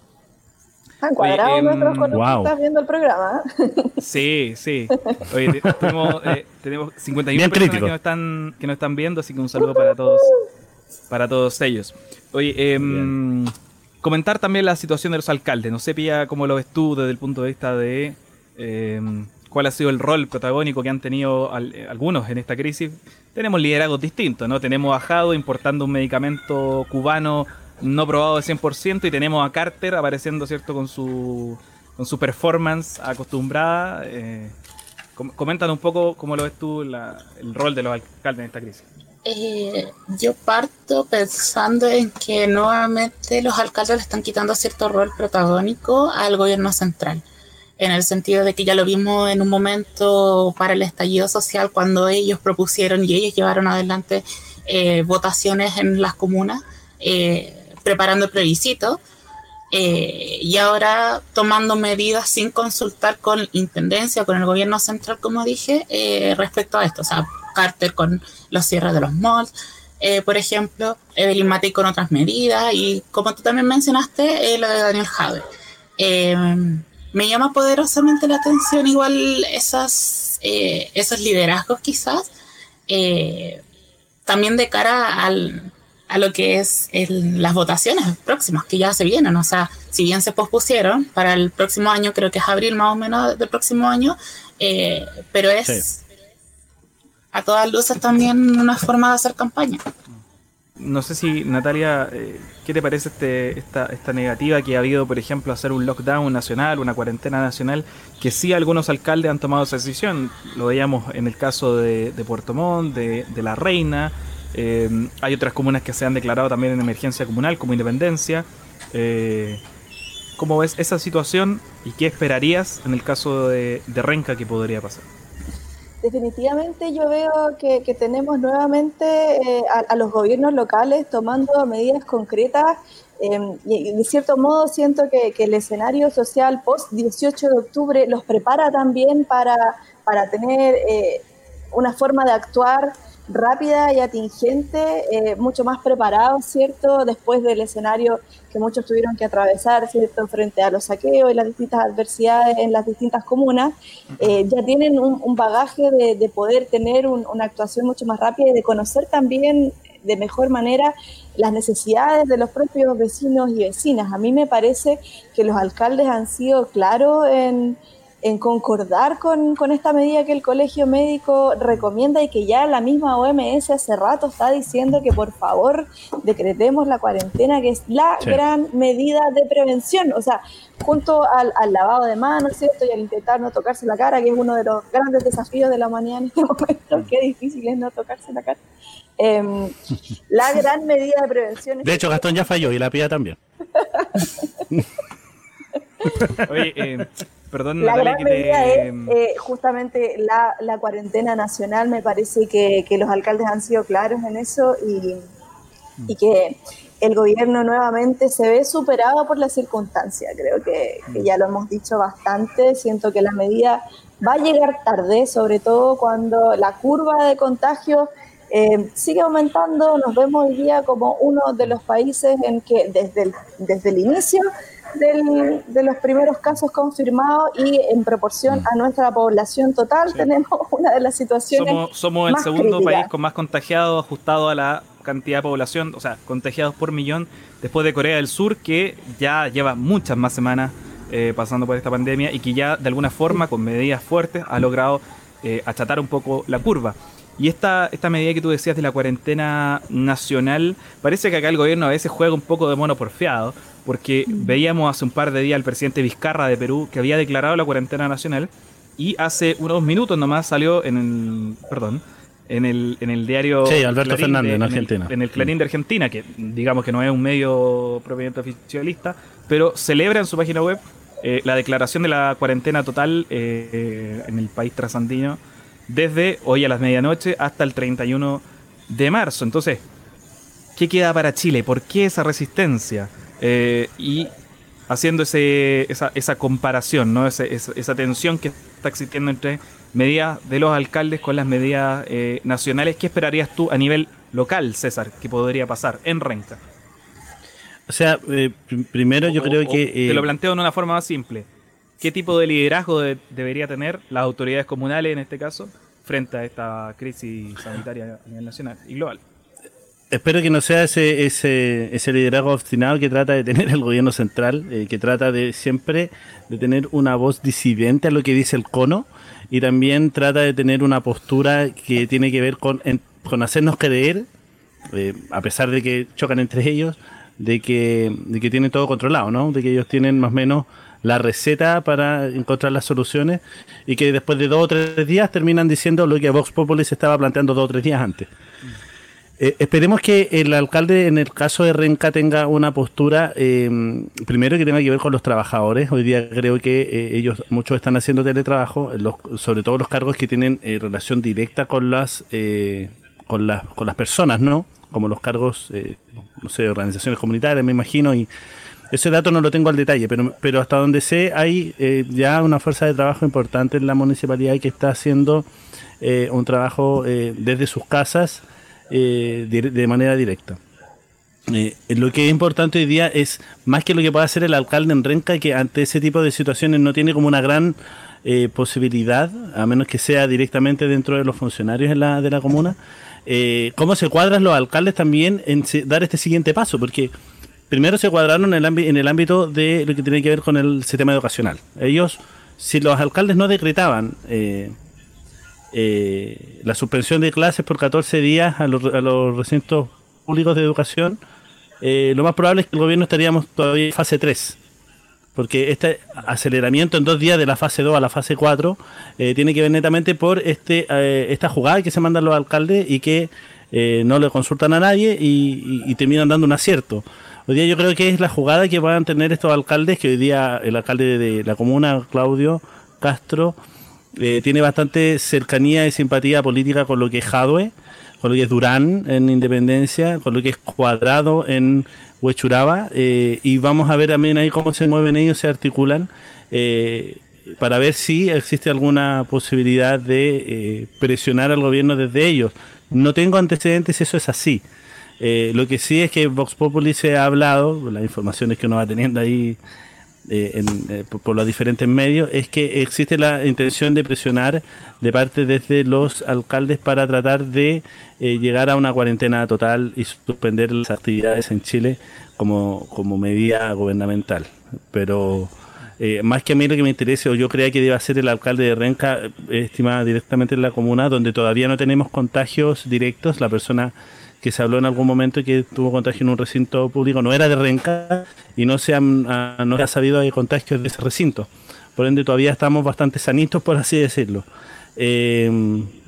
Han cuadrado Oye, nuestros columnistas viendo el programa. Sí, sí. Oye, tenemos, eh, tenemos 51 personas que nos, están, que nos están viendo, así que un saludo para todos, para todos ellos. Oye, eh, comentar también la situación de los alcaldes. No sé, Pía, cómo lo ves tú desde el punto de vista de eh, cuál ha sido el rol protagónico que han tenido algunos en esta crisis. Tenemos liderazgos distintos, ¿no? Tenemos a Jado importando un medicamento cubano no probado al 100% y tenemos a Carter apareciendo, ¿cierto?, con su, con su performance acostumbrada. Eh, coméntanos un poco cómo lo ves tú el rol de los alcaldes en esta crisis. Eh, yo parto pensando en que nuevamente los alcaldes le están quitando cierto rol protagónico al gobierno central, en el sentido de que ya lo vimos en un momento para el estallido social cuando ellos propusieron y ellos llevaron adelante eh, votaciones en las comunas preparando el plebiscito eh, y ahora tomando medidas sin consultar con intendencia, con el gobierno central, como dije, eh, respecto a esto. O sea, Carter con los cierres de los malls, eh, por ejemplo, Evelyn Matei con otras medidas y como tú también mencionaste, lo de Daniel Jade. Me llama poderosamente la atención igual esas, esos liderazgos quizás, también de cara al, a lo que es las votaciones próximas que ya se vienen. O sea, si bien se pospusieron para el próximo año, creo que es abril más o menos del próximo año, eh, pero es a todas luces también una forma de hacer campaña. No sé si, Natalia, eh, ¿qué te parece este, esta, esta negativa que ha habido, por ejemplo, hacer un lockdown nacional, una cuarentena nacional, que sí algunos alcaldes han tomado esa decisión? Lo veíamos en el caso de, Puerto Montt, de, de La Reina, eh, hay otras comunas que se han declarado también en emergencia comunal, como Independencia. Eh, ¿Cómo ves esa situación y qué esperarías en el caso de, Renca que podría pasar? Definitivamente yo veo que, tenemos nuevamente eh, a, los gobiernos locales tomando medidas concretas y de cierto modo siento que, el escenario social post 18 de octubre los prepara también para, para tener una forma de actuar rápida y atingente, eh, mucho más preparado, ¿cierto? Después del escenario que muchos tuvieron que atravesar, ¿cierto? Frente a los saqueos y las distintas adversidades en las distintas comunas, eh, ya tienen un, bagaje de, poder tener una actuación mucho más rápida y de conocer también de mejor manera las necesidades de los propios vecinos y vecinas. A mí me parece que los alcaldes han sido claros en en concordar con, esta medida que el colegio médico recomienda y que ya la misma OMS hace rato está diciendo que por favor decretemos la cuarentena, que es la gran medida de prevención. O sea, junto al, lavado de manos, ¿cierto? Y al intentar no tocarse la cara, que es uno de los grandes desafíos de la humanidad en este momento, qué difícil es no tocarse la cara. Em, la gran medida de prevención. De hecho, Gastón ya falló y la pía también. Oye, eh, Perdón, la gran medida es eh, justamente la, cuarentena nacional. Me parece que, los alcaldes han sido claros en eso y, que el gobierno nuevamente se ve superado por la circunstancia. Creo que, ya lo hemos dicho bastante. Siento que la medida va a llegar tarde, sobre todo cuando la curva de contagios eh, sigue aumentando. Nos vemos hoy día como uno de los países en que desde desde el inicio de los primeros casos confirmados y en proporción mm. a nuestra población total tenemos una de las situaciones. Somos, el segundo país con más contagiados ajustado a la cantidad de población, o sea, contagiados por millón, después de Corea del Sur, que ya lleva muchas más semanas eh, pasando por esta pandemia y que ya de alguna forma, con medidas fuertes, ha logrado eh, achatar un poco la curva. Y esta, esta medida que tú decías de la cuarentena nacional, parece que acá el gobierno a veces juega un poco de mono porfiado, porque veíamos hace un par de días al presidente Vizcarra de Perú que había declarado la cuarentena nacional y hace unos minutos nomás salió en el, perdón, en el, en el diario sí, Alberto Fernández en Argentina. en el Clarín de Argentina, que digamos que no es un medio propiamente oficialista, pero celebra en su página web eh, la declaración de la cuarentena total eh, en el país trasandino desde hoy a las medianoche hasta el 31 de marzo. Entonces, ¿qué queda para Chile? ¿Por qué esa resistencia? Eh, y haciendo ese, esa, esa comparación, ¿no? esa, esa, tensión que está existiendo entre medidas de los alcaldes con las medidas eh, nacionales, ¿qué esperarías tú a nivel local, César, que podría pasar en Renca? O sea, eh, primero yo creo que... te lo planteo de una forma más simple. ¿Qué tipo de liderazgo debería tener las autoridades comunales en este caso frente a esta crisis sanitaria a nivel nacional y global? Espero que no sea ese, ese, ese liderazgo obstinado que trata de tener el gobierno central, eh, que trata de siempre de tener una voz disidente a lo que dice el cono y también trata de tener una postura que tiene que ver con, con hacernos creer, eh, a pesar de que chocan entre ellos, de que, de que tienen todo controlado, ¿no? De que ellos tienen más o menos la receta para encontrar las soluciones y que después de dos o tres días terminan diciendo lo que Vox Populi se estaba planteando dos o tres días antes. Eh, esperemos que el alcalde, en el caso de Renca, tenga una postura, em, primero que tenga que ver con los trabajadores. Hoy día creo que eh, ellos, muchos están haciendo teletrabajo, sobre todo los cargos que tienen eh, relación directa con las, con las, con las personas, ¿no? Como los cargos, no sé, organizaciones comunitarias, me imagino, y ese dato no lo tengo al detalle, pero, pero hasta donde sé hay ya una fuerza de trabajo importante en la municipalidad que está haciendo un trabajo desde sus casas eh, de, manera directa. Eh, lo que es importante hoy día es más que lo que pueda hacer el alcalde en Renca, que ante ese tipo de situaciones no tiene como una gran eh, posibilidad, a menos que sea directamente dentro de los funcionarios de la, de la comuna, cómo se cuadran los alcaldes también en dar este siguiente paso, porque primero se cuadraron en el, en el ámbito de lo que tiene que ver con el sistema educacional. Ellos, si los alcaldes no decretaban eh, la suspensión de clases por 14 días a los, a los recintos públicos de educación, eh, lo más probable es que el gobierno estaríamos todavía en fase 3. Porque este aceleramiento en dos días de la fase 2 a la fase 4 eh, tiene que ver netamente por este esta jugada que se mandan los alcaldes y que no le consultan a nadie y, terminan dando un acierto. Hoy día yo creo que es la jugada que van a tener estos alcaldes, que hoy día el alcalde de la comuna, Claudio Castro, eh, tiene bastante cercanía y simpatía política con lo que es Jadwe, con lo que es Durán en Independencia, con lo que es Cuadrado en Huechuraba, eh, y vamos a ver también ahí cómo se mueven ellos, se articulan, eh, para ver si existe alguna posibilidad de presionar al gobierno desde ellos. No tengo antecedentes, eso es así. Lo que sí es que Vox Populi se ha hablado, las informaciones que uno va teniendo ahí eh, eh, por, los diferentes medios es que existe la intención de presionar de parte desde los alcaldes para tratar de eh, llegar a una cuarentena total y suspender las actividades en Chile como, como medida gubernamental. Pero más que a mí lo que me interese o yo crea que debe ser el alcalde de Renca, estimada directamente en la comuna, donde todavía no tenemos contagios directos, la persona que se habló en algún momento que tuvo contagio en un recinto público no era de Renca y no se, han, ah, no se ha sabido de contagios de ese recinto. Por ende, todavía estamos bastante sanitos, por así decirlo. Eh,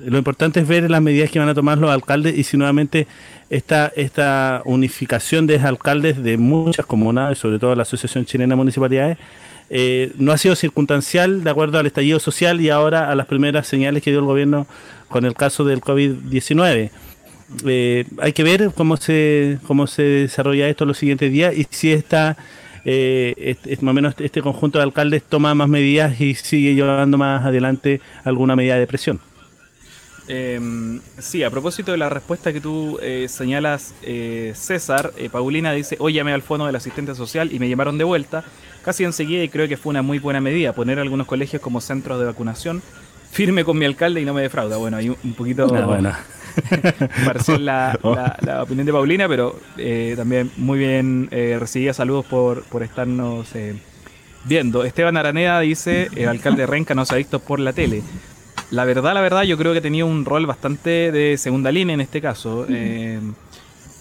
lo importante es ver las medidas que van a tomar los alcaldes y si nuevamente esta, esta unificación de alcaldes de muchas comunas, sobre todo la Asociación Chilena de Municipalidades, eh, no ha sido circunstancial de acuerdo al estallido social y ahora a las primeras señales que dio el gobierno con el caso del COVID-19. Eh, hay que ver cómo se cómo se desarrolla esto los siguientes días y si esta eh, este, más o menos este conjunto de alcaldes toma más medidas y sigue llevando más adelante alguna medida de presión. Em, sí, a propósito de la respuesta que tú eh, señalas, César, Paulina dice, hoy llamé al fondo del asistente social y me llamaron de vuelta, casi enseguida y creo que fue una muy buena medida, poner algunos colegios como centros de vacunación, firme con mi alcalde y no me defrauda. Bueno, hay un, poquito... parcial la, la, opinión de Paulina, pero eh, también muy bien eh, recibida. Saludos por, por estarnos eh, viendo. Esteban Araneda dice, el alcalde de Renca no se ha visto por la tele. La verdad, la verdad, yo creo que tenía un rol bastante de segunda línea en este caso.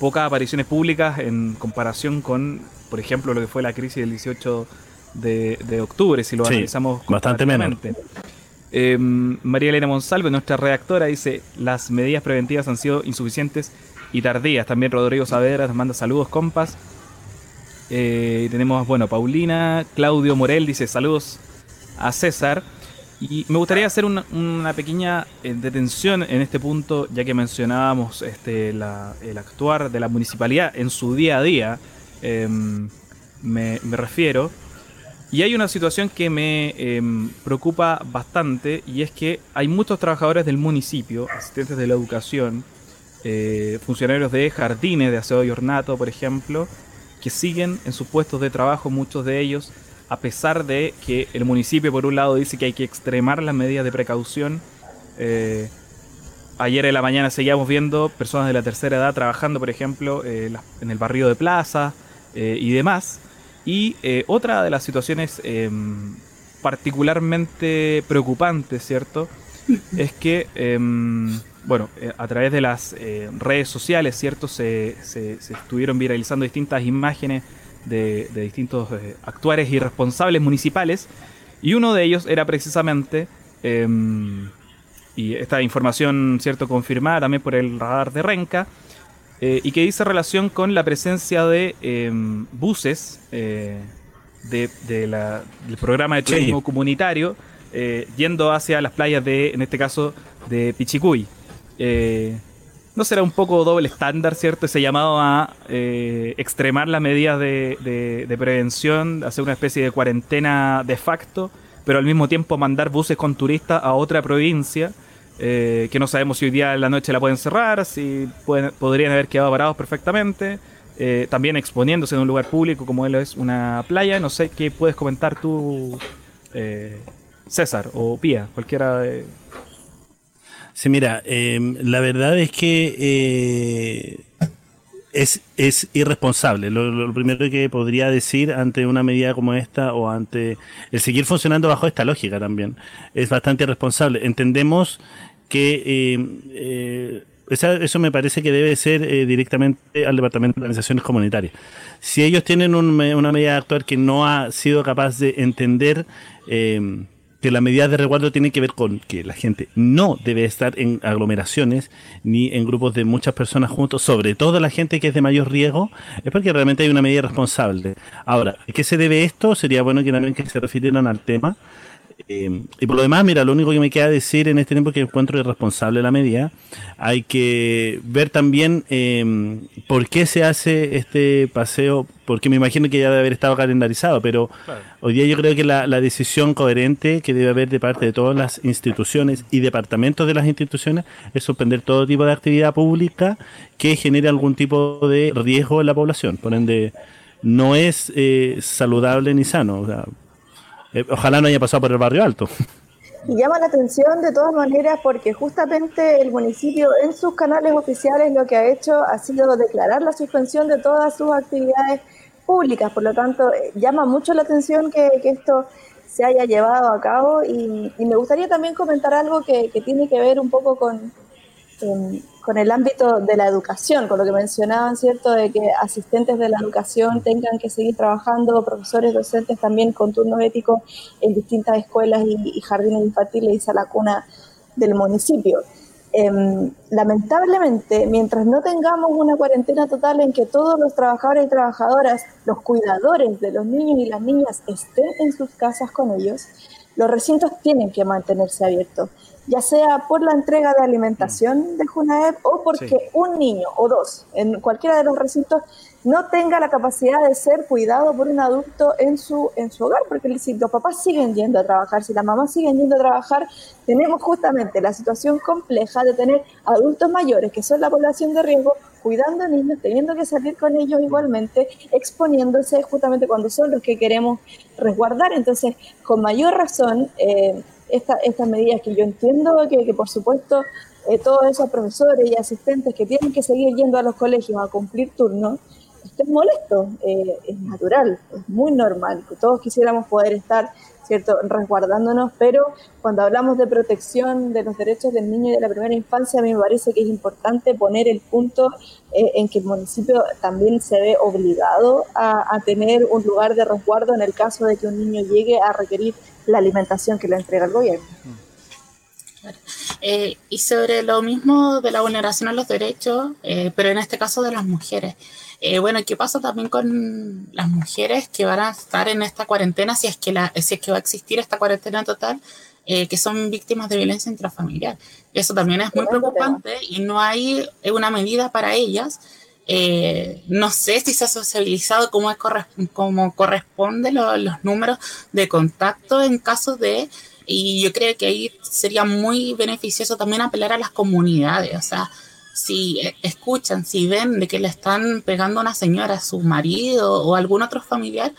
pocas apariciones públicas en comparación con, por ejemplo, lo que fue la crisis del 18 de, octubre, si lo analizamos bastante menos. Eh, María Elena Monsalve, nuestra redactora, dice: Las medidas preventivas han sido insuficientes y tardías. También Rodrigo Saavedra nos manda saludos, compas. Eh, tenemos, bueno, Paulina, Claudio Morel dice saludos a César. Y me gustaría hacer una, pequeña eh, detención en este punto, ya que mencionábamos este, el actuar de la municipalidad en su día a día, em, me, refiero. Y hay una situación que me em, preocupa bastante, y es que hay muchos trabajadores del municipio, asistentes de la educación, eh, funcionarios de jardines, de aseo y ornato, por ejemplo, que siguen en sus puestos de trabajo, muchos de ellos, a pesar de que el municipio por un lado dice que hay que extremar las medidas de precaución. Eh, ayer en la mañana seguíamos viendo personas de la tercera edad trabajando, por ejemplo, eh, en el barrio de Plaza y demás. Y otra de las situaciones em, particularmente preocupantes, ¿cierto? es que, em, bueno, a través de las redes sociales, ¿cierto? se, estuvieron viralizando distintas imágenes de, distintos eh, actuares y responsables municipales, y uno de ellos era precisamente, em, y esta información cierto confirmada también por el radar de Renca, eh, y que dice relación con la presencia de em, buses eh, de, del programa de turismo comunitario yendo hacia las playas de, en este caso, de Pichicuy. ¿No será un poco doble estándar, cierto? Ese llamado a eh, extremar las medidas de, prevención, hacer una especie de cuarentena de facto, pero al mismo tiempo mandar buses con turistas a otra provincia, eh, que no sabemos si hoy día en la noche la pueden cerrar, si podrían haber quedado parados perfectamente, eh, también exponiéndose en un lugar público como él es una playa. No sé qué puedes comentar tú, César o Pía, cualquiera de Sí, mira, em, la verdad es que eh, es, es irresponsable. Lo, primero que podría decir ante una medida como esta o ante el seguir funcionando bajo esta lógica también es bastante irresponsable. Entendemos que em, eh, eso me parece que debe ser eh, directamente al Departamento de Organizaciones Comunitarias. Si ellos tienen una medida de actuar que no ha sido capaz de entender em, que las medidas de resguardo tienen que ver con que la gente no debe estar en aglomeraciones ni en grupos de muchas personas juntos, sobre todo la gente que es de mayor riesgo, es porque realmente hay una medida responsable. Ahora, ¿qué se debe esto? Sería bueno que también que se refirieran al tema eh, y por lo demás, mira, lo único que me queda decir en este tiempo es que encuentro irresponsable la medida. Hay que ver también eh, por qué se hace este paseo, porque me imagino que ya debe haber estado calendarizado, pero hoy día yo creo que la, decisión coherente que debe haber de parte de todas las instituciones y departamentos de las instituciones es suspender todo tipo de actividad pública que genere algún tipo de riesgo en la población. Por ende, no es eh, saludable ni sano. O sea, eh, ojalá no haya pasado por el barrio alto. Y llama la atención de todas maneras porque justamente el municipio en sus canales oficiales lo que ha hecho ha sido declarar la suspensión de todas sus actividades públicas. Por lo tanto, eh, llama mucho la atención que, esto se haya llevado a cabo y, me gustaría también comentar algo que, que tiene que ver un poco con, con el ámbito de la educación, con lo que mencionaban, ¿cierto?, de que asistentes de la educación tengan que seguir trabajando, profesores, docentes también con turnos éticos en distintas escuelas y, jardines infantiles y la cuna del municipio. Em, lamentablemente, mientras no tengamos una cuarentena total en que todos los trabajadores y trabajadoras, los cuidadores de los niños y las niñas estén en sus casas con ellos, los recintos tienen que mantenerse abiertos ya sea por la entrega de alimentación de Junaep o porque un niño o dos en cualquiera de los recintos no tenga la capacidad de ser cuidado por un adulto en su, en su hogar, porque si los papás siguen yendo a trabajar, si las mamás siguen yendo a trabajar, tenemos justamente la situación compleja de tener adultos mayores, que son la población de riesgo, cuidando a niños, teniendo que salir con ellos igualmente, exponiéndose justamente cuando son los que queremos resguardar. Entonces, con mayor razón, eh, estas medidas que yo entiendo que, por supuesto eh, todos esos profesores y asistentes que tienen que seguir yendo a los colegios a cumplir turnos, estén molestos. Eh, es natural, es muy normal. que Todos quisiéramos poder estar ¿cierto? resguardándonos, pero cuando hablamos de protección de los derechos del niño y de la primera infancia, a mí me parece que es importante poner el punto eh, en que el municipio también se ve obligado a, tener un lugar de resguardo en el caso de que un niño llegue a requerir la alimentación que le entrega el gobierno. eh, y sobre lo mismo de la vulneración a los derechos, eh, pero en este caso de las mujeres. Eh, bueno, ¿qué pasa también con las mujeres que van a estar en esta cuarentena, si es que, la, si es que va a existir esta cuarentena total, que son víctimas de violencia intrafamiliar? Eso también es muy preocupante y no hay una medida para ellas. No sé si se ha socializado cómo, cómo corresponde los números de contacto en caso de y yo creo que ahí sería muy beneficioso también apelar a las comunidades, o sea, si escuchan, si ven de que le están pegando a una señora, a su marido o algún otro familiar,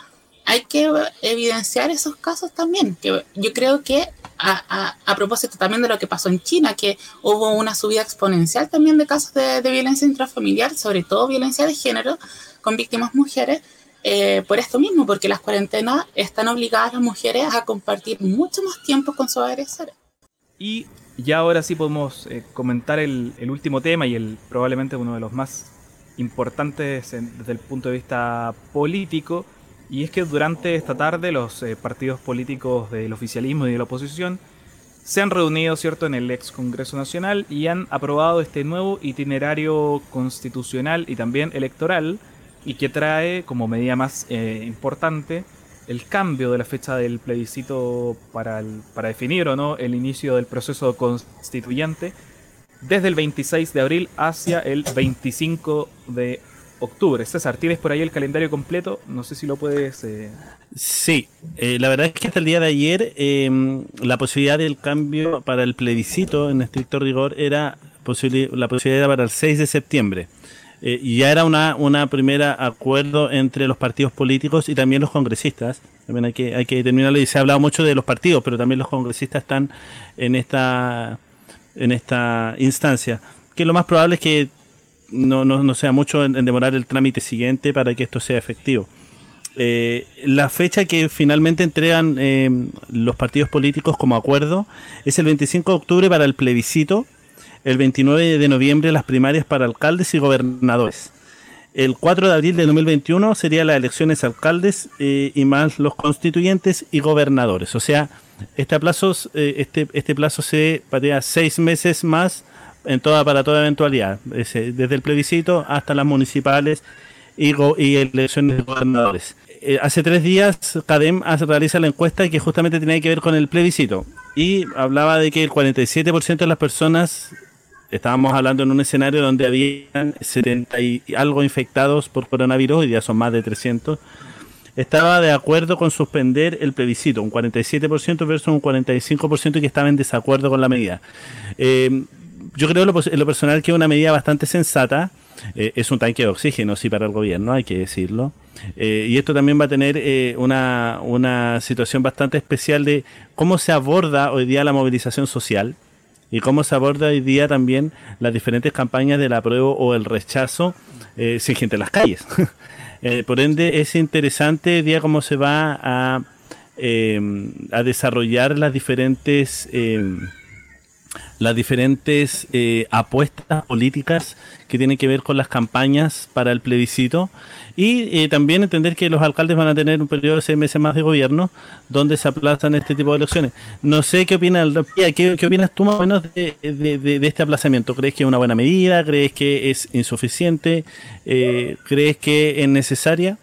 hay que evidenciar esos casos también. Que yo creo que a, propósito también de lo que pasó en China, que hubo una subida exponencial también de casos de, violencia intrafamiliar, sobre todo violencia de género con víctimas mujeres, eh, por esto mismo, porque las cuarentenas están obligadas a las mujeres a compartir mucho más tiempo con sus agresores. Y ya ahora sí podemos eh, comentar el, último tema y el probablemente uno de los más importantes desde el punto de vista político, y es que durante esta tarde los eh, partidos políticos del oficialismo y de la oposición se han reunido, ¿cierto?, en el ex Congreso Nacional y han aprobado este nuevo itinerario constitucional y también electoral y que trae como medida más eh, importante el cambio de la fecha del plebiscito para, para definir o no el inicio del proceso constituyente desde el 26 de abril hacia el 25 de octubre. César, ¿tienes por ahí el calendario completo? No sé si lo puedes... Eh... Sí, eh, la verdad es que hasta el día de ayer em, la posibilidad del cambio para el plebiscito en estricto rigor era la posibilidad para el 6 de septiembre. Eh, ya era una, una primera acuerdo entre los partidos políticos y también los congresistas. También hay que, hay que terminarlo y se ha hablado mucho de los partidos, pero también los congresistas están en esta, en esta instancia. Que lo más probable es que no, no, sea mucho en, demorar el trámite siguiente para que esto sea efectivo. Eh, la fecha que finalmente entregan eh, los partidos políticos como acuerdo es el 25 de octubre para el plebiscito el 29 de noviembre las primarias para alcaldes y gobernadores. El 4 de abril de 2021 serían las elecciones alcaldes eh, y más los constituyentes y gobernadores. O sea, este plazo, este, este plazo se patea seis meses más en toda, para toda eventualidad, desde el plebiscito hasta las municipales y, y elecciones de gobernadores. Eh, hace tres días CADEM realiza la encuesta que justamente tenía que ver con el plebiscito y hablaba de que el 47% de las personas estábamos hablando en un escenario donde había 70 y algo infectados por coronavirus, hoy día son más de 300, estaba de acuerdo con suspender el plebiscito, un 47% versus un 45% que estaba en desacuerdo con la medida. Eh, yo creo en lo personal que es una medida bastante sensata, eh, es un tanque de oxígeno, sí, para el gobierno, hay que decirlo. Eh, y esto también va a tener una, una situación bastante especial de cómo se aborda hoy día la movilización social y cómo se aborda hoy día también las diferentes campañas del apruebo o el rechazo eh, sin gente en las calles. Eh, por ende, es interesante hoy día cómo se va a, eh, a desarrollar las diferentes las diferentes eh, apuestas políticas que tienen que ver con las campañas para el plebiscito y eh, también entender que los alcaldes van a tener un periodo de seis meses más de gobierno donde se aplazan este tipo de elecciones. No sé qué opinas, ¿qué, qué opinas tú más o menos de, este aplazamiento. ¿Crees que es una buena medida? ¿Crees que es insuficiente? Eh, ¿Crees que es necesaria?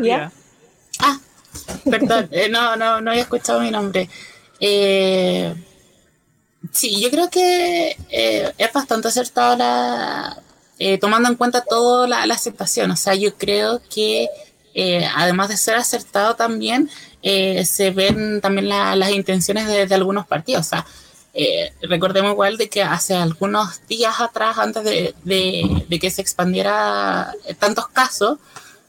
¿Ya? Ah, Perdón, eh, no, no, no había escuchado mi nombre. Eh, sí, yo creo que eh, es bastante acertado la, tomando en cuenta toda la, la, aceptación. O sea, yo creo que además de ser acertado también, se ven también las intenciones de, algunos partidos. O sea, recordemos igual de que hace algunos días atrás, antes de, de que se expandiera tantos casos,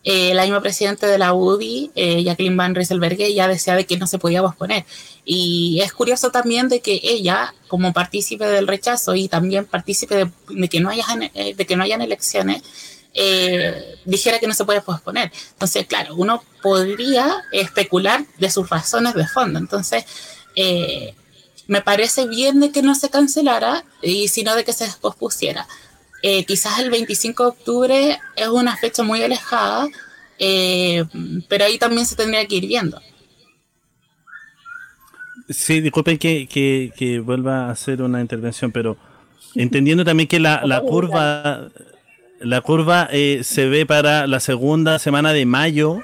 eh, la misma presidente de la UDI, eh, Jacqueline Van Rieselberghe, ya decía de que no se podía posponer. Y es curioso también de que ella, como partícipe del rechazo y también partícipe de, que, no haya, eh, de que no hayan elecciones, eh, dijera que no se puede posponer. Entonces, claro, uno podría especular de sus razones de fondo. Entonces, me parece bien de que no se cancelara y sino de que se pospusiera. Eh, quizás el 25 de octubre es una fecha muy alejada, eh, pero ahí también se tendría que ir viendo. Sí, disculpen que, que, que vuelva a hacer una intervención, pero entendiendo también que la, la curva la curva eh, se ve para la segunda semana de mayo,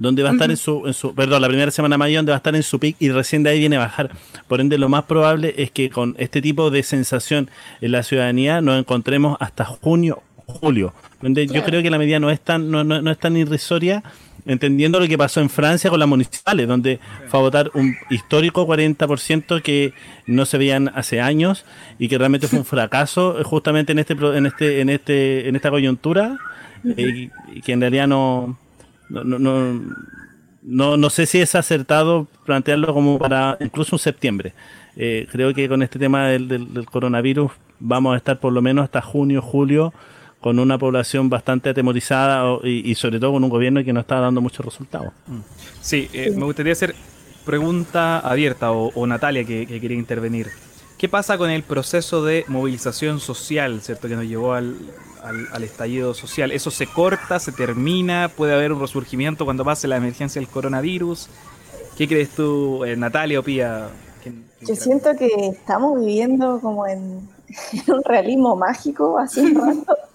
donde va a estar en su, en su, perdón, la primera semana de mayo, donde va a estar en su pic y recién de ahí viene a bajar. Por ende, lo más probable es que con este tipo de sensación en la ciudadanía nos encontremos hasta junio, julio. Donde yo creo que la medida no es tan, no, no, no es tan irrisoria entendiendo lo que pasó en Francia con las municipales, donde fue a votar un histórico 40% que no se veían hace años y que realmente fue un fracaso eh, justamente en este en este en este en esta coyuntura eh, y que en realidad no no, no, no, no, sé si es acertado plantearlo como para incluso un septiembre. Eh, creo que con este tema del, coronavirus vamos a estar por lo menos hasta junio, julio con una población bastante atemorizada y, y sobre todo con un gobierno que no está dando muchos resultados. Sí, eh, me gustaría hacer pregunta abierta o, o Natalia que, que quería intervenir. ¿Qué pasa con el proceso de movilización social, cierto, que nos llevó al, al- al estallido social? ¿Eso se corta, se termina? ¿Puede haber un resurgimiento cuando pase la emergencia del coronavirus? ¿Qué crees tú, eh, Natalia o Pía? ¿Quién- quién Yo siento que estamos viviendo como en, en un realismo mágico hace un rato.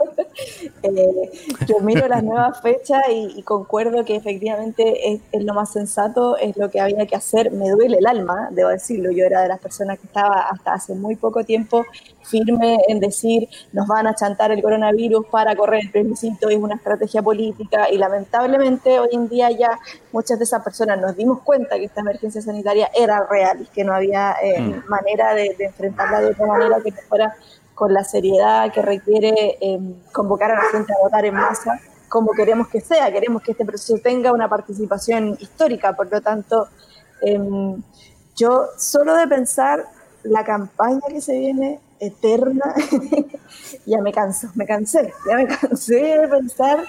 Eh, yo miro las nuevas fechas y, y concuerdo que efectivamente es, es lo más sensato, es lo que había que hacer. Me duele el alma, debo decirlo. Yo era de las personas que estaba hasta hace muy poco tiempo firme en decir nos van a chantar el coronavirus para correr el plebiscito, es una estrategia política y lamentablemente hoy en día ya muchas de esas personas nos dimos cuenta que esta emergencia sanitaria era real, que no había eh, Mm. manera de, de enfrentarla de otra manera que no fuera con la seriedad que requiere eh, convocar a la gente a votar en masa como queremos que sea, queremos que este proceso tenga una participación histórica, por lo tanto, em, yo solo de pensar la campaña que se viene eterna, ya me canso, me cansé, ya me cansé de pensar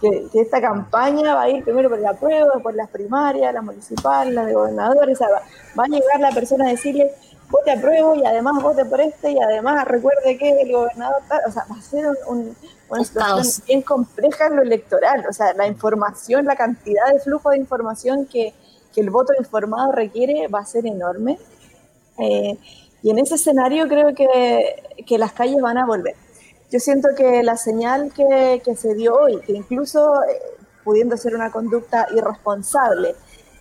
que, que esta campaña va a ir primero por la prueba, por las primarias, la municipal, la de gobernadores, o sea, va, va a llegar la persona a decirle vote a prueba y además vote por este y además recuerde que el gobernador tal, o sea, va a ser un, un- una Un situación bien compleja en lo electoral, o sea, la información, la cantidad de flujo de información que, que el voto informado requiere va a ser enorme. Eh, y en ese escenario creo que, que las calles van a volver. Yo siento que la señal que, que se dio hoy, que incluso eh, pudiendo ser una conducta irresponsable,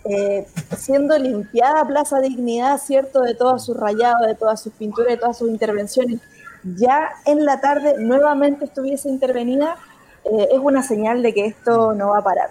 eh, siendo limpiada Plaza Dignidad, cierto, de todos sus rayados, de todas sus pinturas, de todas sus intervenciones, ya en la tarde nuevamente estuviese intervenida, eh, es una señal de que esto no va a parar.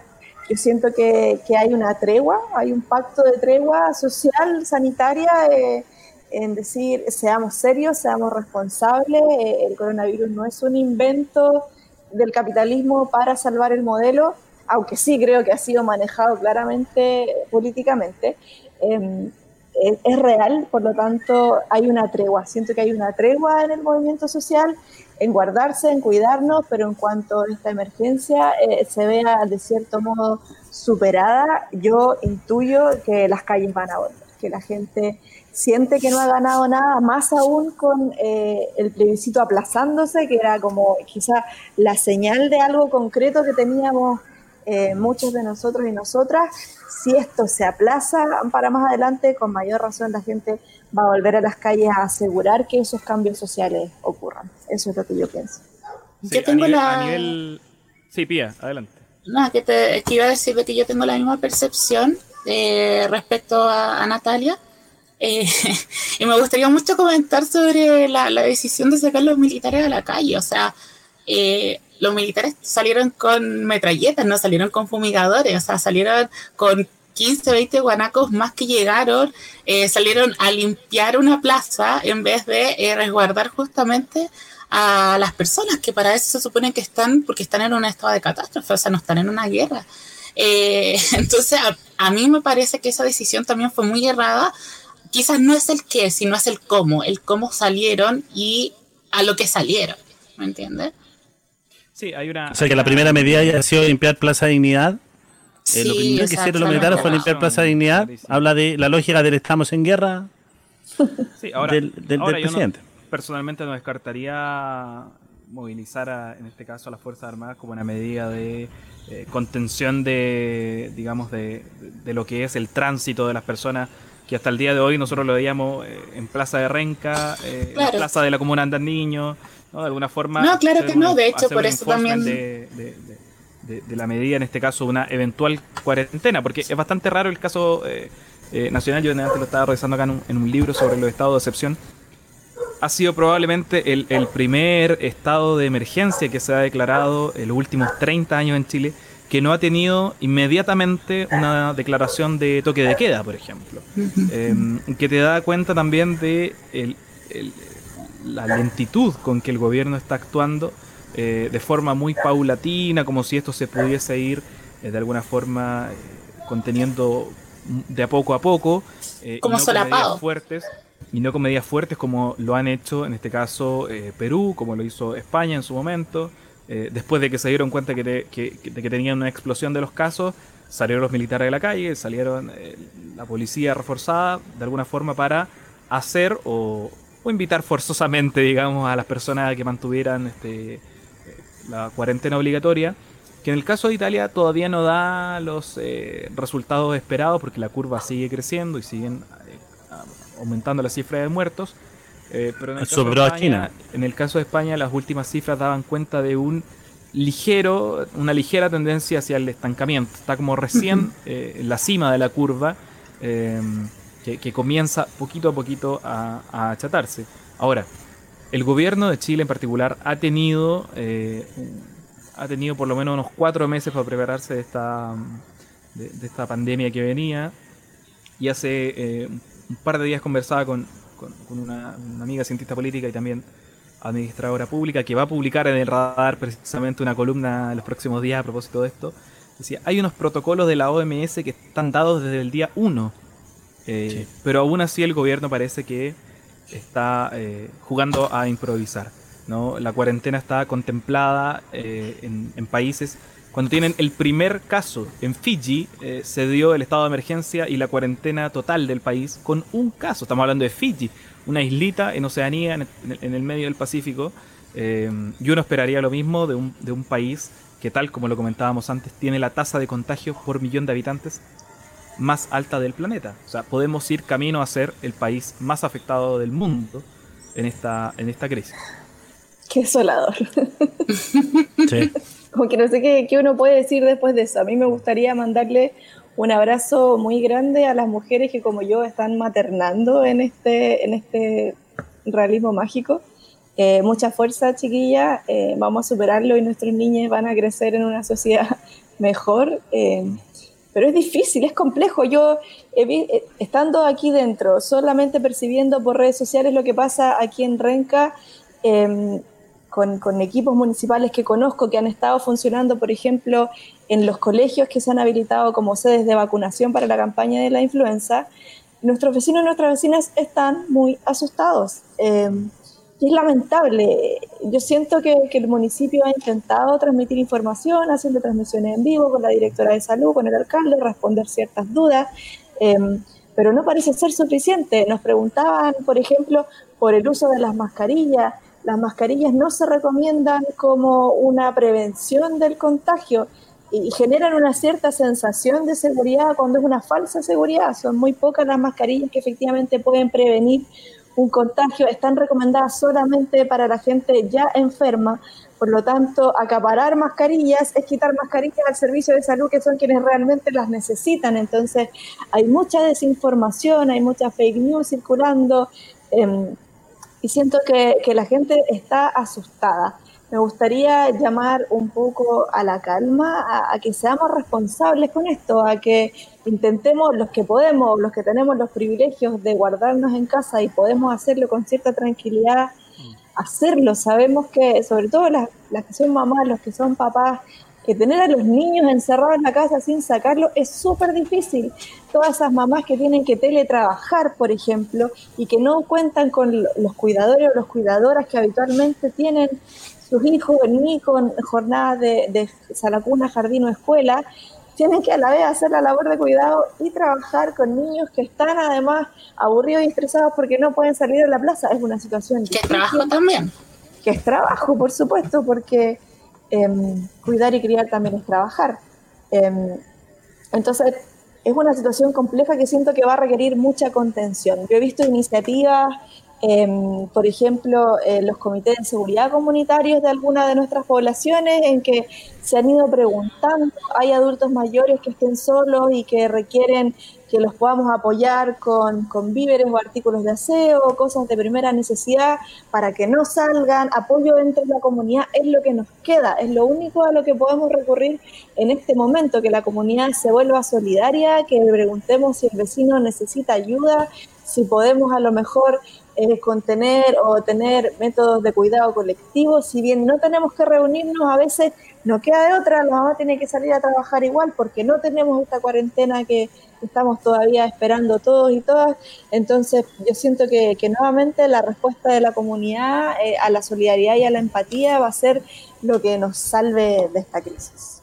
Yo siento que, que hay una tregua, hay un pacto de tregua social, sanitaria, eh, en decir, seamos serios, seamos responsables, eh, el coronavirus no es un invento del capitalismo para salvar el modelo, aunque sí creo que ha sido manejado claramente políticamente. Es, es real, por lo tanto hay una tregua, siento que hay una tregua en el movimiento social, en guardarse, en cuidarnos, pero en cuanto esta emergencia eh, se vea de cierto modo superada, yo intuyo que las calles van a volver, que la gente siente que no ha ganado nada, más aún con eh, el plebiscito aplazándose, que era como quizá la señal de algo concreto que teníamos eh, muchos de nosotros y nosotras. Si esto se aplaza para más adelante, con mayor razón la gente va a volver a las calles a asegurar que esos cambios sociales ocurran. Eso es lo que yo pienso. Sí, yo a tengo nivel- la... a nivel- Sí, Pía, adelante. No, que, te, que iba a decir de que yo tengo la misma percepción eh, respecto a, Natalia. Eh, y me gustaría mucho comentar sobre la, la decisión de sacar los militares a la calle. O sea, eh, los militares salieron con metralletas, no salieron con fumigadores, o sea, salieron con 15, 20 guanacos más que llegaron, eh, salieron a limpiar una plaza en vez de eh, resguardar justamente a las personas que para eso se supone que están, porque están en un estado de catástrofe, o sea, no están en una guerra. Eh, entonces, a, a, mí me parece que esa decisión también fue muy errada. Quizás no es el qué, sino es el cómo, el cómo salieron y a lo que salieron, ¿me entiendes? Sí, hay una... O sea, que la primera medida haya sido limpiar Plaza Dignidad. Sí, Eh, lo primero que hicieron los militares fue limpiar Plaza. Dignidad. Clarísimo. Habla de la lógica del estamos en guerra Sí, ahora, del, del- ahora del yo no- presidente. personalmente no descartaría movilizar, a- en este caso, a las Fuerzas Armadas como una medida de eh, contención de, digamos, de, de lo que es el tránsito de las personas que hasta el día de hoy nosotros lo veíamos eh, en Plaza de Renca, eh, en Plaza de la Comuna Andan Niños, ¿no? De alguna forma. No, claro que no, de hecho, por eso también. De, de, la medida, en este caso, una eventual cuarentena, porque es bastante raro el caso eh, nacional. Yo antes lo estaba revisando acá en un, libro sobre los estados de excepción. Ha sido probablemente el, el primer estado de emergencia que se ha declarado en los últimos 30 años en Chile que no ha tenido inmediatamente una declaración de toque de queda, por ejemplo, em, que te da cuenta también de la lentitud con que el gobierno está actuando eh, de forma muy paulatina, como si esto se pudiese ir eh, de alguna forma eh, conteniendo de a poco a poco, como no con fuertes y no con medidas fuertes como lo han hecho en este caso Perú, como lo hizo España en su momento. Eh, después de que se dieron cuenta que, tenían una explosión de los casos, salieron los militares de la calle, salieron eh, la policía reforzada de alguna forma para hacer o, invitar forzosamente, digamos, a las personas que mantuvieran este, eh, la cuarentena obligatoria, que en el caso de Italia todavía no da los resultados esperados porque la curva sigue creciendo y siguen aumentando la cifra de muertos. Eh, pero en el, caso de España, en el caso de España, las últimas cifras daban cuenta de un ligero, una ligera tendencia hacia el estancamiento. Está como recién eh, en la cima de la curva, eh, que, comienza poquito a poquito a, achatarse. Ahora, el gobierno de Chile en particular ha tenido, ha tenido por lo menos unos cuatro meses para prepararse de esta, de esta pandemia que venía. Y hace un par de días conversaba con, con, una, amiga cientista política y también administradora pública que va a publicar en el radar precisamente una columna en los próximos días a propósito de esto. Decía, hay unos protocolos de la OMS que están dados desde el día 1, eh, pero aún así el gobierno parece que está eh, jugando a improvisar. ¿no? La cuarentena está contemplada eh, en, en países cuando tienen el primer caso en Fiji, eh, se dio el estado de emergencia y la cuarentena total del país con un caso. Estamos hablando de Fiji, una islita en Oceanía, en el, medio del Pacífico. Eh, y uno esperaría lo mismo de un, de un país que, tal como lo comentábamos antes, tiene la tasa de contagio por millón de habitantes más alta del planeta. O sea, podemos ir camino a ser el país más afectado del mundo en esta, en esta crisis. Qué solador. Sí como que no sé qué, qué, uno puede decir después de eso. A mí me gustaría mandarle un abrazo muy grande a las mujeres que como yo están maternando en este, en este realismo mágico. Eh, mucha fuerza, chiquilla, eh, vamos a superarlo y nuestros niños van a crecer en una sociedad mejor. Eh, pero es difícil, es complejo. Yo, estando aquí dentro, solamente percibiendo por redes sociales lo que pasa aquí en Renca, con, equipos municipales que conozco que han estado funcionando, por ejemplo, en los colegios que se han habilitado como sedes de vacunación para la campaña de la influenza, nuestros vecinos y nuestras vecinas están muy asustados. Eh, y es lamentable. Yo siento que, el municipio ha intentado transmitir información, haciendo transmisiones en vivo con la directora de salud, con el alcalde, responder ciertas dudas, eh, pero no parece ser suficiente. Nos preguntaban, por ejemplo, por el uso de las mascarillas las mascarillas no se recomiendan como una prevención del contagio y generan una cierta sensación de seguridad cuando es una falsa seguridad. Son muy pocas las mascarillas que efectivamente pueden prevenir un contagio. Están recomendadas solamente para la gente ya enferma. Por lo tanto, acaparar mascarillas es quitar mascarillas al servicio de salud, que son quienes realmente las necesitan. Entonces, hay mucha desinformación, hay mucha fake news circulando. Eh, y siento que, que, la gente está asustada. Me gustaría llamar un poco a la calma, a, que seamos responsables con esto, a que intentemos los que podemos, los que tenemos los privilegios de guardarnos en casa y podemos hacerlo con cierta tranquilidad, hacerlo. Sabemos que, sobre todo las, las que son mamás, los que son papás, que tener a los niños encerrados en la casa sin sacarlo es súper difícil. Todas esas mamás que tienen que teletrabajar, por ejemplo, y que no cuentan con los cuidadores o las cuidadoras que habitualmente tienen sus hijos en mí con jornadas de, de salacuna, jardín o escuela, tienen que a la vez hacer la labor de cuidado y trabajar con niños que están además aburridos y estresados porque no pueden salir a la plaza. Es una situación. Que es trabajo también. Que es trabajo, por supuesto, porque Em, cuidar y criar también es trabajar. Em, entonces, es una situación compleja que siento que va a requerir mucha contención. Yo he visto iniciativas, em, por ejemplo, los comités de seguridad comunitarios de algunas de nuestras poblaciones en que se han ido preguntando, hay adultos mayores que estén solos y que requieren que los podamos apoyar con, víveres o artículos de aseo, cosas de primera necesidad para que no salgan, apoyo dentro de la comunidad es lo que nos queda, es lo único a lo que podemos recurrir en este momento, que la comunidad se vuelva solidaria, que preguntemos si el vecino necesita ayuda, si podemos a lo mejor eh, contener o tener métodos de cuidado colectivo, si bien no tenemos que reunirnos, a veces no queda de otra, la mamá tiene que salir a trabajar igual porque no tenemos esta cuarentena que estamos todavía esperando todos y todas. Entonces yo siento que, nuevamente la respuesta de la comunidad eh, a la solidaridad y a la empatía va a ser lo que nos salve de esta crisis.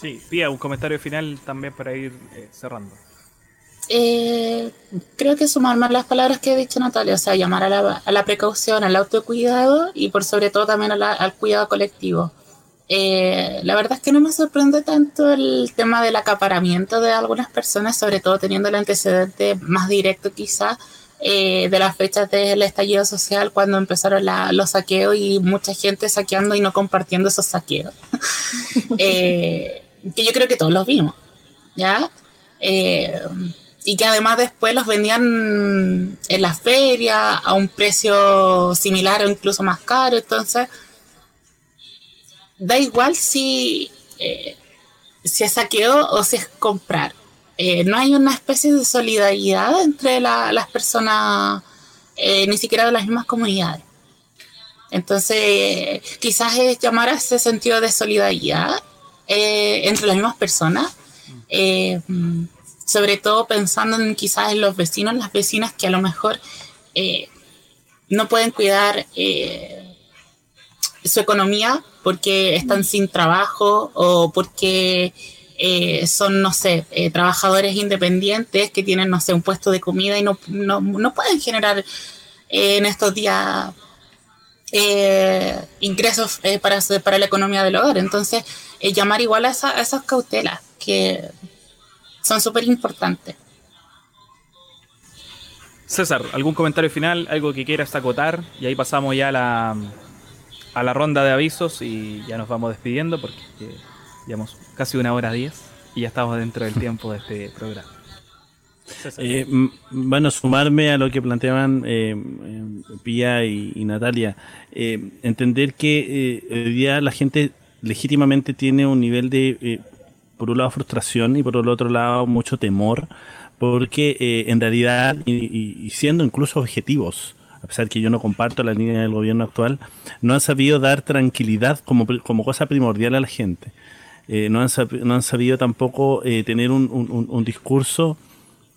Sí, Pía, un comentario final también para ir eh, cerrando. Eh, creo que sumar más las palabras que ha dicho Natalia, o sea, llamar a la, a la precaución, al autocuidado y por sobre todo también al cuidado colectivo. Eh, la verdad es que no me sorprende tanto el tema del acaparamiento de algunas personas, sobre todo teniendo el antecedente más directo quizá eh, de las fechas del estallido social cuando empezaron los saqueos y mucha gente saqueando y no compartiendo esos saqueos. Eh, que yo creo que todos los vimos, ¿ya? Y que además después los vendían en la feria a un precio similar o incluso más caro, entonces da igual si, eh, si es saqueo o si es comprar. Eh, no hay una especie de solidaridad entre las personas, eh, ni siquiera de las mismas comunidades. Entonces, quizás es llamar a ese sentido de solidaridad entre las mismas personas, sobre todo pensando en quizás en los vecinos, las vecinas que a lo mejor no pueden cuidar su economía porque están sin trabajo o porque eh, son, no sé, eh, trabajadores independientes que tienen, no sé, un puesto de comida y no, no, pueden generar eh, en estos días ingresos para, para la economía del hogar. Entonces, llamar igual a, a esas cautelas que son súper importantes. César, ¿algún comentario final? ¿Algo que quieras acotar? Y ahí pasamos ya a la, a la ronda de avisos y ya nos vamos despidiendo porque llevamos casi una hora diez y ya estamos dentro del tiempo de este programa. Eh, bueno, sumarme a lo que planteaban eh, Pía y, Natalia, eh, entender que hoy día la gente legítimamente tiene un nivel de, por un lado, frustración y por el otro lado, mucho temor, porque en realidad, y siendo incluso objetivos, a pesar que yo no comparto la línea del gobierno actual, no han sabido dar tranquilidad como, como cosa primordial a la gente. Eh, no, han, sabido tampoco eh, tener un, un, discurso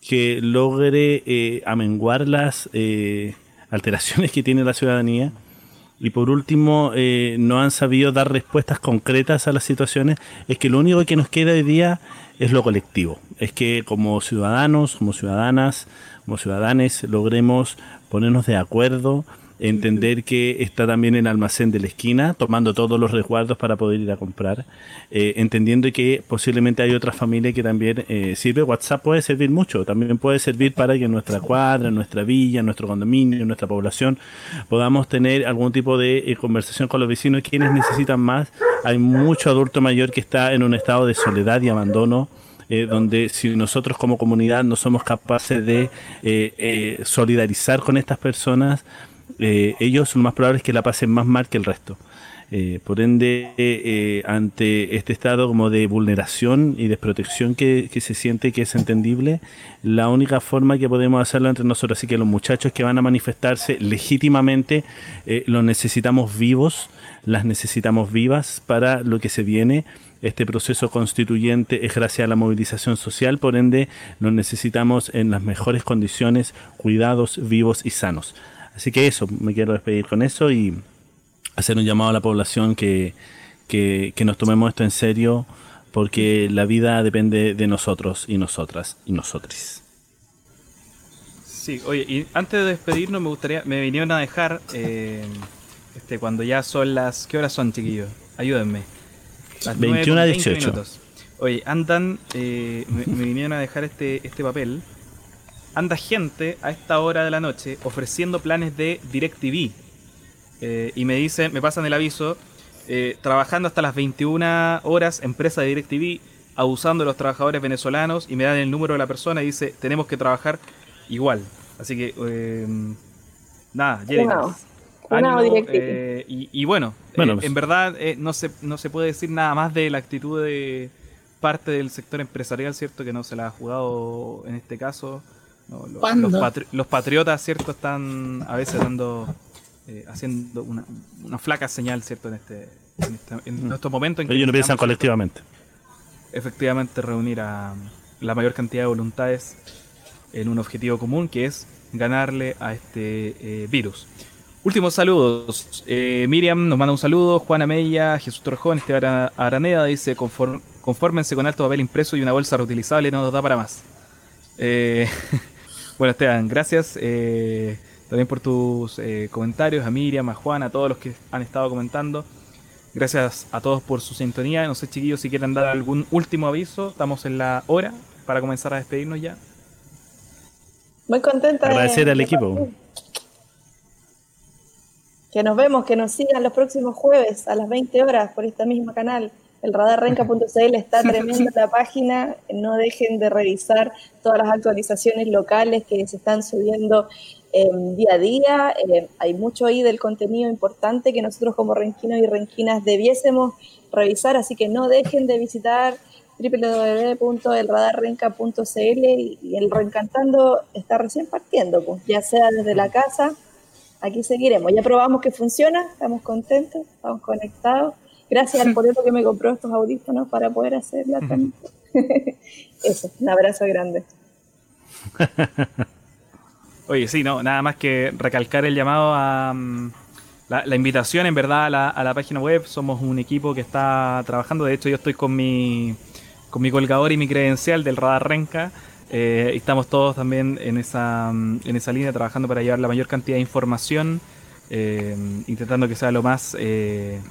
que logre eh, amenguar las alteraciones que tiene la ciudadanía. Y por último, no han sabido dar respuestas concretas a las situaciones. Es que lo único que nos queda hoy día es lo colectivo. Es que como ciudadanos, como ciudadanas, como ciudadanos, logremos ponernos de acuerdo, entender que está también el almacén de la esquina, tomando todos los resguardos para poder ir a comprar, eh, entendiendo que posiblemente hay otra familia que también eh, sirve. WhatsApp puede servir mucho, también puede servir para que en nuestra cuadra, en nuestra villa, en nuestro condominio, en nuestra población, podamos tener algún tipo de eh, conversación con los vecinos, quienes necesitan más. Hay mucho adulto mayor que está en un estado de soledad y abandono eh, donde si nosotros como comunidad no somos capaces de eh, solidarizar con estas personas, ellos son más probables que la pasen más mal que el resto. por ende, ante este estado como de vulneración y desprotección que, que, se siente que es entendible, la única forma que podemos hacerlo entre nosotros, así que los muchachos que van a manifestarse legítimamente, los necesitamos vivos, las necesitamos vivas para lo que se viene este proceso constituyente es gracias a la movilización social, por ende nos necesitamos en las mejores condiciones, cuidados, vivos y sanos. Así que eso, me quiero despedir con eso y hacer un llamado a la población que, que, nos tomemos esto en serio, porque la vida depende de nosotros y nosotras y nosotros. Sí, oye, y antes de despedirnos me gustaría, me vinieron a dejar, eh, este, cuando ya son las, ¿qué horas son chiquillos? Ayúdenme. 21 a 18. Oye, andan, eh, me, me vinieron a dejar este, este papel. Anda gente a esta hora de la noche ofreciendo planes de DirecTV. Eh, y me dicen, me pasan el aviso, eh, trabajando hasta las 21 horas, empresa de DirecTV, abusando de los trabajadores venezolanos, y me dan el número de la persona y dice, tenemos que trabajar igual. Así que, eh, nada. Ánimo, eh, y, y bueno, Bueno, eh, pues- en verdad eh, no, se, no se puede decir nada más de la actitud de parte del sector empresarial, ¿cierto? Que no se la ha jugado en este caso. Los, patri- los patriotas, ¿cierto? Están a veces dando, eh, haciendo una, una flaca señal, ¿cierto? En, este, en, este- en estos momentos en que Ellos no piensan colectivamente. efectivamente reunir a la mayor cantidad de voluntades en un objetivo común que es ganarle a este eh, virus. Últimos saludos. Eh, Miriam nos manda un saludo. Juana Mella, Jesús Torjón, Esteban Araneda dice: "Conform- Confórmense con alto papel impreso y una bolsa reutilizable, no nos da para más. Eh, bueno, Esteban, gracias eh, también por tus eh, comentarios. A Miriam, a Juan, a todos los que han estado comentando. Gracias a todos por su sintonía. No sé, chiquillos, si quieren dar algún último aviso. Estamos en la hora para comenzar a despedirnos ya. Muy contenta de- Agradecer al de equipo. partir. Que nos vemos, que nos sigan los próximos jueves a las 20 horas por este mismo canal. El radarrenca.cl está tremenda la página. No dejen de revisar todas las actualizaciones locales que se están subiendo eh, día a día. Eh, hay mucho ahí del contenido importante que nosotros como renquinos y renquinas debiésemos revisar, así que no dejen de visitar www.elradarrenca.cl y, y el Reencantando está recién partiendo, pues ya sea desde la casa, aquí seguiremos. Ya probamos que funciona, estamos contentos, estamos conectados. Gracias al polero que me compró estos audífonos para poder hacer la transmisión. Eso, un abrazo grande. Oye, sí, no, nada más que recalcar el llamado a mm, la, la invitación, en verdad, a la, a la página web. Somos un equipo que está trabajando. De hecho, yo estoy con mi, con mi colgador y mi credencial del Radar Renca. Eh, estamos todos también en esa, mm, en esa línea trabajando para llevar la mayor cantidad de información, eh, intentando que sea lo más, eh,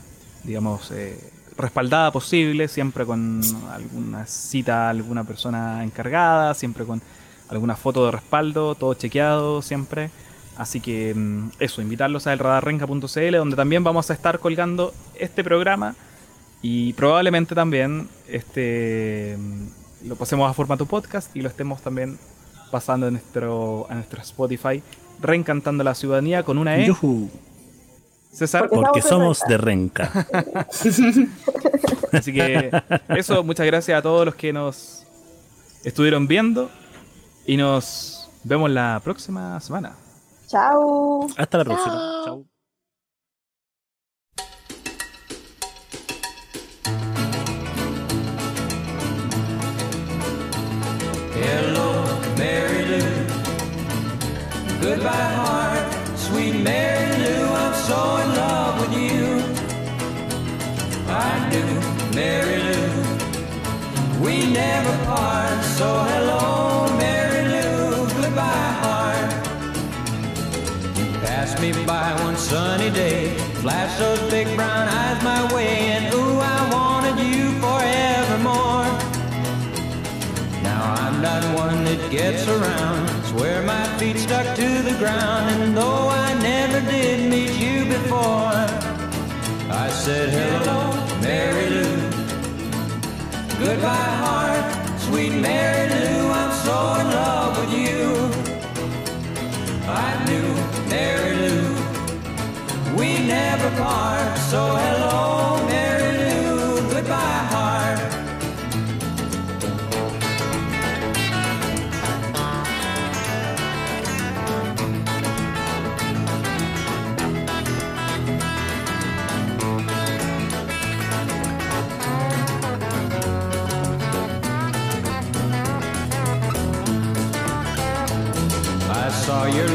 digamos, eh, respaldada posible, siempre con alguna cita, a alguna persona encargada, siempre con alguna foto de respaldo, todo chequeado siempre. Así que mm, eso, invitarlos a elradarrenca.cl donde también vamos a estar colgando este programa y probablemente también este mm, lo pasemos a formato podcast y lo estemos también pasando en nuestro, a nuestro Spotify, reencantando la ciudadanía con una E. César, Porque somos de Renca. Así que eso, muchas gracias a todos los que nos estuvieron viendo y nos vemos la próxima semana. Chao. Hasta la próxima. Chao. Chau. Hello, Mary Lou. Goodbye, So hello, Mary Lou. Goodbye, heart. You passed me by one sunny day, flashed those big brown eyes my way, and ooh, I wanted you forevermore. Now I'm not one that gets around. Swear my feet stuck to the ground, and though I never did meet you before, I said hello, Mary Lou. Goodbye, heart, sweet Mary Lou. I'm so in love with you. I knew Mary Lou. We never part. So hello, Mary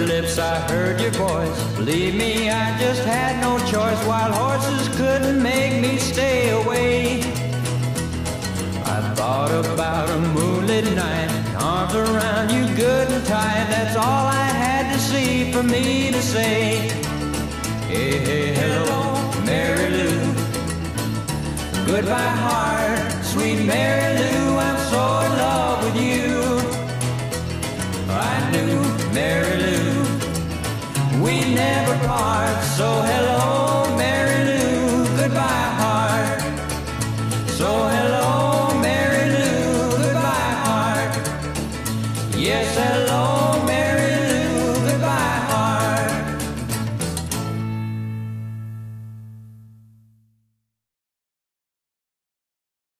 lips, I heard your voice. Believe me, I just had no choice. Wild horses couldn't make me stay away. I thought about a moonlit night, arms around you good and tight. That's all I had to see for me to say. Hey, hey, hello, Mary Lou. Goodbye, heart, sweet Mary Lou, I'm so in love with you. I knew Mary Lou, we never part, so hello, Mary Lou, goodbye, heart. So